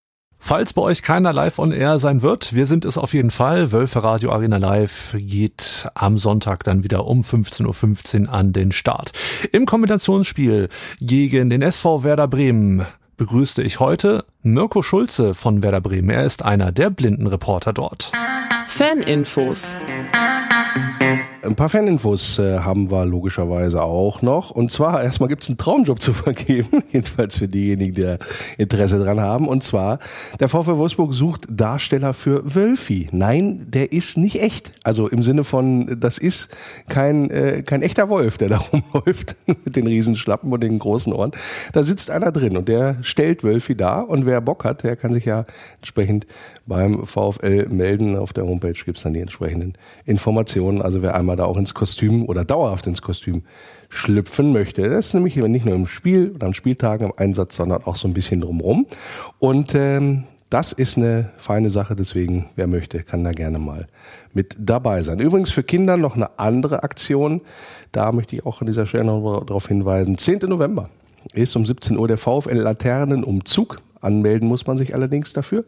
Speaker 7: Falls bei euch keiner live on air sein wird, wir sind es auf jeden Fall. Wölfe Radio Arena Live geht am Sonntag dann wieder um 15.15 Uhr an den Start. Im Kombinationsspiel gegen den SV Werder Bremen begrüßte ich heute Mirko Schulze von Werder Bremen. Er ist einer der blinden Reporter dort.
Speaker 1: Faninfos.
Speaker 5: Ein paar Faninfos äh, haben wir logischerweise auch noch. Und zwar, erstmal gibt es einen Traumjob zu vergeben, jedenfalls für diejenigen, die Interesse dran haben. Und zwar, der VfL Wolfsburg sucht Darsteller für Wölfi. Nein, der ist nicht echt. Also im Sinne von, das ist kein, äh, kein echter Wolf, der da rumläuft mit den Riesenschlappen und den großen Ohren. Da sitzt einer drin und der stellt Wölfi da. Und wer Bock hat, der kann sich ja entsprechend beim VfL melden. Auf der Homepage gibt's dann die entsprechenden Informationen. Also wer einmal da auch ins Kostüm oder dauerhaft ins Kostüm schlüpfen möchte. Das ist nämlich nicht nur im Spiel oder am Spieltagen im Einsatz, sondern auch so ein bisschen drumherum. Und ähm, das ist eine feine Sache, deswegen, wer möchte, kann da gerne mal mit dabei sein. Übrigens für Kinder noch eine andere Aktion. Da möchte ich auch an dieser Stelle noch darauf hinweisen. 10. November ist um 17 Uhr der VfL Laternenumzug. Anmelden muss man sich allerdings dafür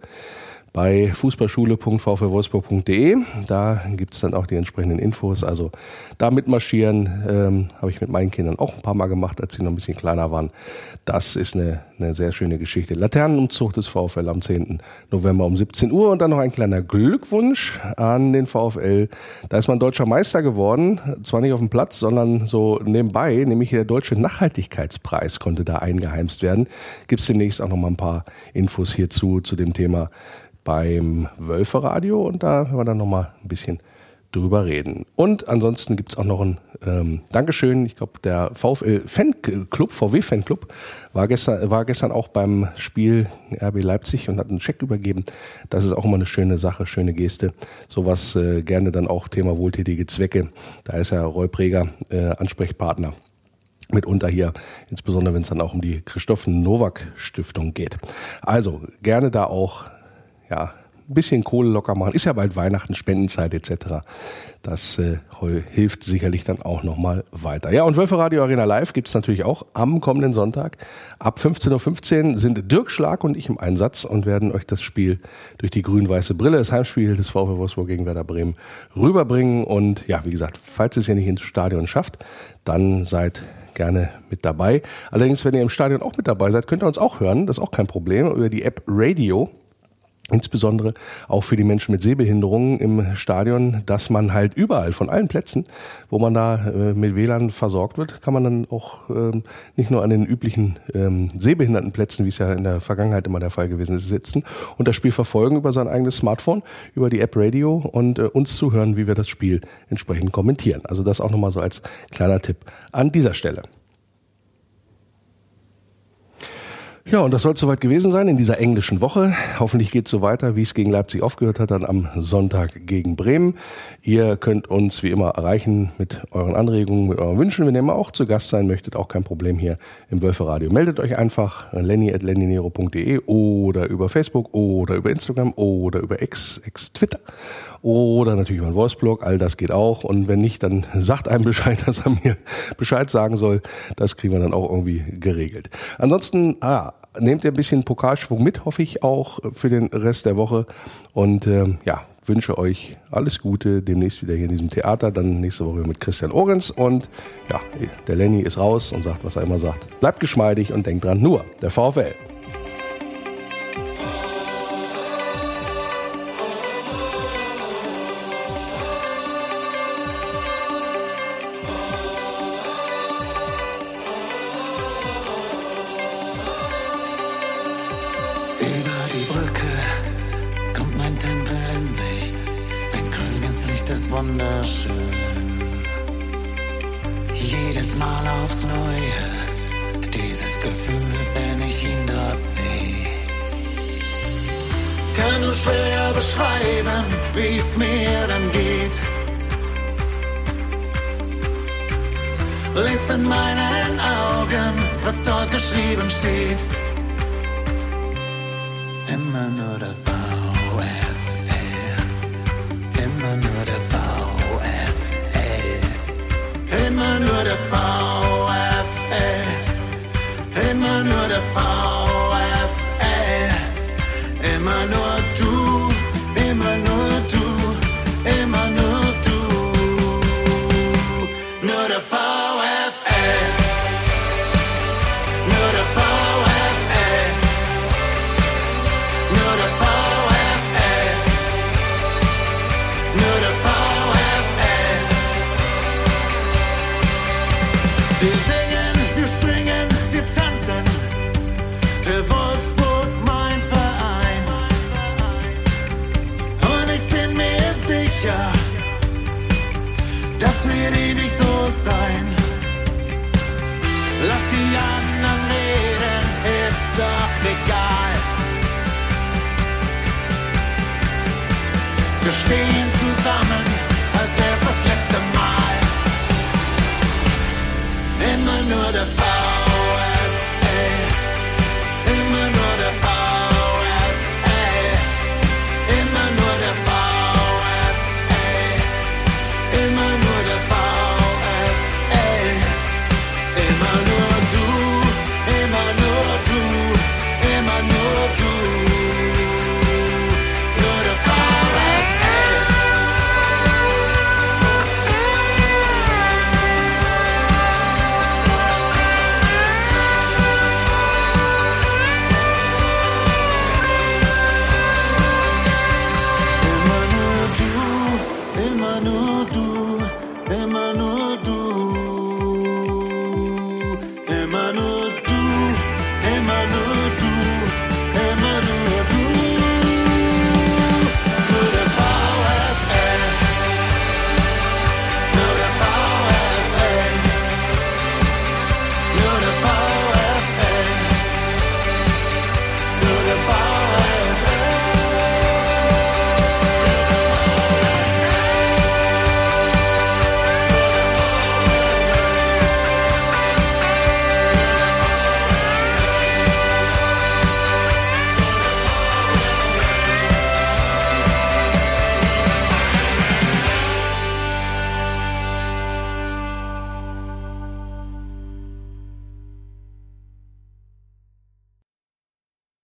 Speaker 5: bei fußballschule.vfwolfsburg.de. Da gibt's dann auch die entsprechenden Infos. Also da mitmarschieren ähm, habe ich mit meinen Kindern auch ein paar Mal gemacht, als sie noch ein bisschen kleiner waren. Das ist eine, eine sehr schöne Geschichte. Laternenumzug des VfL am 10. November um 17 Uhr. Und dann noch ein kleiner Glückwunsch an den VfL. Da ist man deutscher Meister geworden. Zwar nicht auf dem Platz, sondern so nebenbei. Nämlich der Deutsche Nachhaltigkeitspreis konnte da eingeheimst werden. Gibt's demnächst auch noch mal ein paar Infos hierzu, zu dem Thema beim Wölferadio und da werden wir dann nochmal ein bisschen drüber reden. Und ansonsten gibt's auch noch ein ähm, Dankeschön. Ich glaube, der VfL Fanclub, VW Fanclub, war gestern, war gestern auch beim Spiel RB Leipzig und hat einen Check übergeben. Das ist auch immer eine schöne Sache, schöne Geste. Sowas äh, gerne dann auch Thema wohltätige Zwecke. Da ist ja Roy Preger äh, Ansprechpartner mitunter hier, insbesondere wenn es dann auch um die Christoph Nowak Stiftung geht. Also gerne da auch ja, ein bisschen Kohle locker machen. Ist ja bald Weihnachten, Spendenzeit etc. Das äh, hilft sicherlich dann auch nochmal weiter. Ja, und Wölfe Radio Arena Live gibt's natürlich auch am kommenden Sonntag. Ab 15.15 Uhr sind Dirk Schlag und ich im Einsatz und werden euch das Spiel durch die grün-weiße Brille, das Heimspiel des VfW Wolfsburg gegen Werder Bremen, rüberbringen. Und ja, wie gesagt, falls es ihr nicht ins Stadion schafft, dann seid gerne mit dabei. Allerdings, wenn ihr im Stadion auch mit dabei seid, könnt ihr uns auch hören. Das ist auch kein Problem. Über die App Radio insbesondere auch für die Menschen mit Sehbehinderungen im Stadion, dass man halt überall von allen Plätzen, wo man da äh, mit WLAN versorgt wird, kann man dann auch ähm, nicht nur an den üblichen ähm, Sehbehindertenplätzen, wie es ja in der Vergangenheit immer der Fall gewesen ist, sitzen und das Spiel verfolgen über sein eigenes Smartphone, über die App Radio und äh, uns zuhören, wie wir das Spiel entsprechend kommentieren. Also das auch nochmal so als kleiner Tipp an dieser Stelle. Ja, und das soll soweit gewesen sein in dieser englischen Woche. Hoffentlich geht es so weiter, wie es gegen Leipzig aufgehört hat, dann am Sonntag gegen Bremen. Ihr könnt uns wie immer erreichen mit euren Anregungen, mit euren Wünschen. Wenn ihr mal auch zu Gast sein möchtet, auch kein Problem hier im Wölferadio. Meldet euch einfach lenny.lennynero.de oder über Facebook oder über Instagram oder über X, X Twitter oder natürlich mein Voiceblog, all das geht auch. Und wenn nicht, dann sagt einem Bescheid, dass er mir Bescheid sagen soll. Das kriegen wir dann auch irgendwie geregelt. Ansonsten, ah,
Speaker 9: nehmt ihr ein bisschen Pokalschwung mit, hoffe ich auch für den Rest der Woche. Und ähm, ja, wünsche euch alles Gute, demnächst wieder hier in diesem Theater, dann nächste Woche mit Christian Ohrens und ja, der Lenny ist raus und sagt, was er immer sagt. Bleibt geschmeidig und denkt dran, nur der VfL.
Speaker 10: Sicher, das wird ewig so sein. Lass die anderen reden, ist doch egal. Wir stehen zusammen, als wär's das letzte Mal. Immer nur der Fall.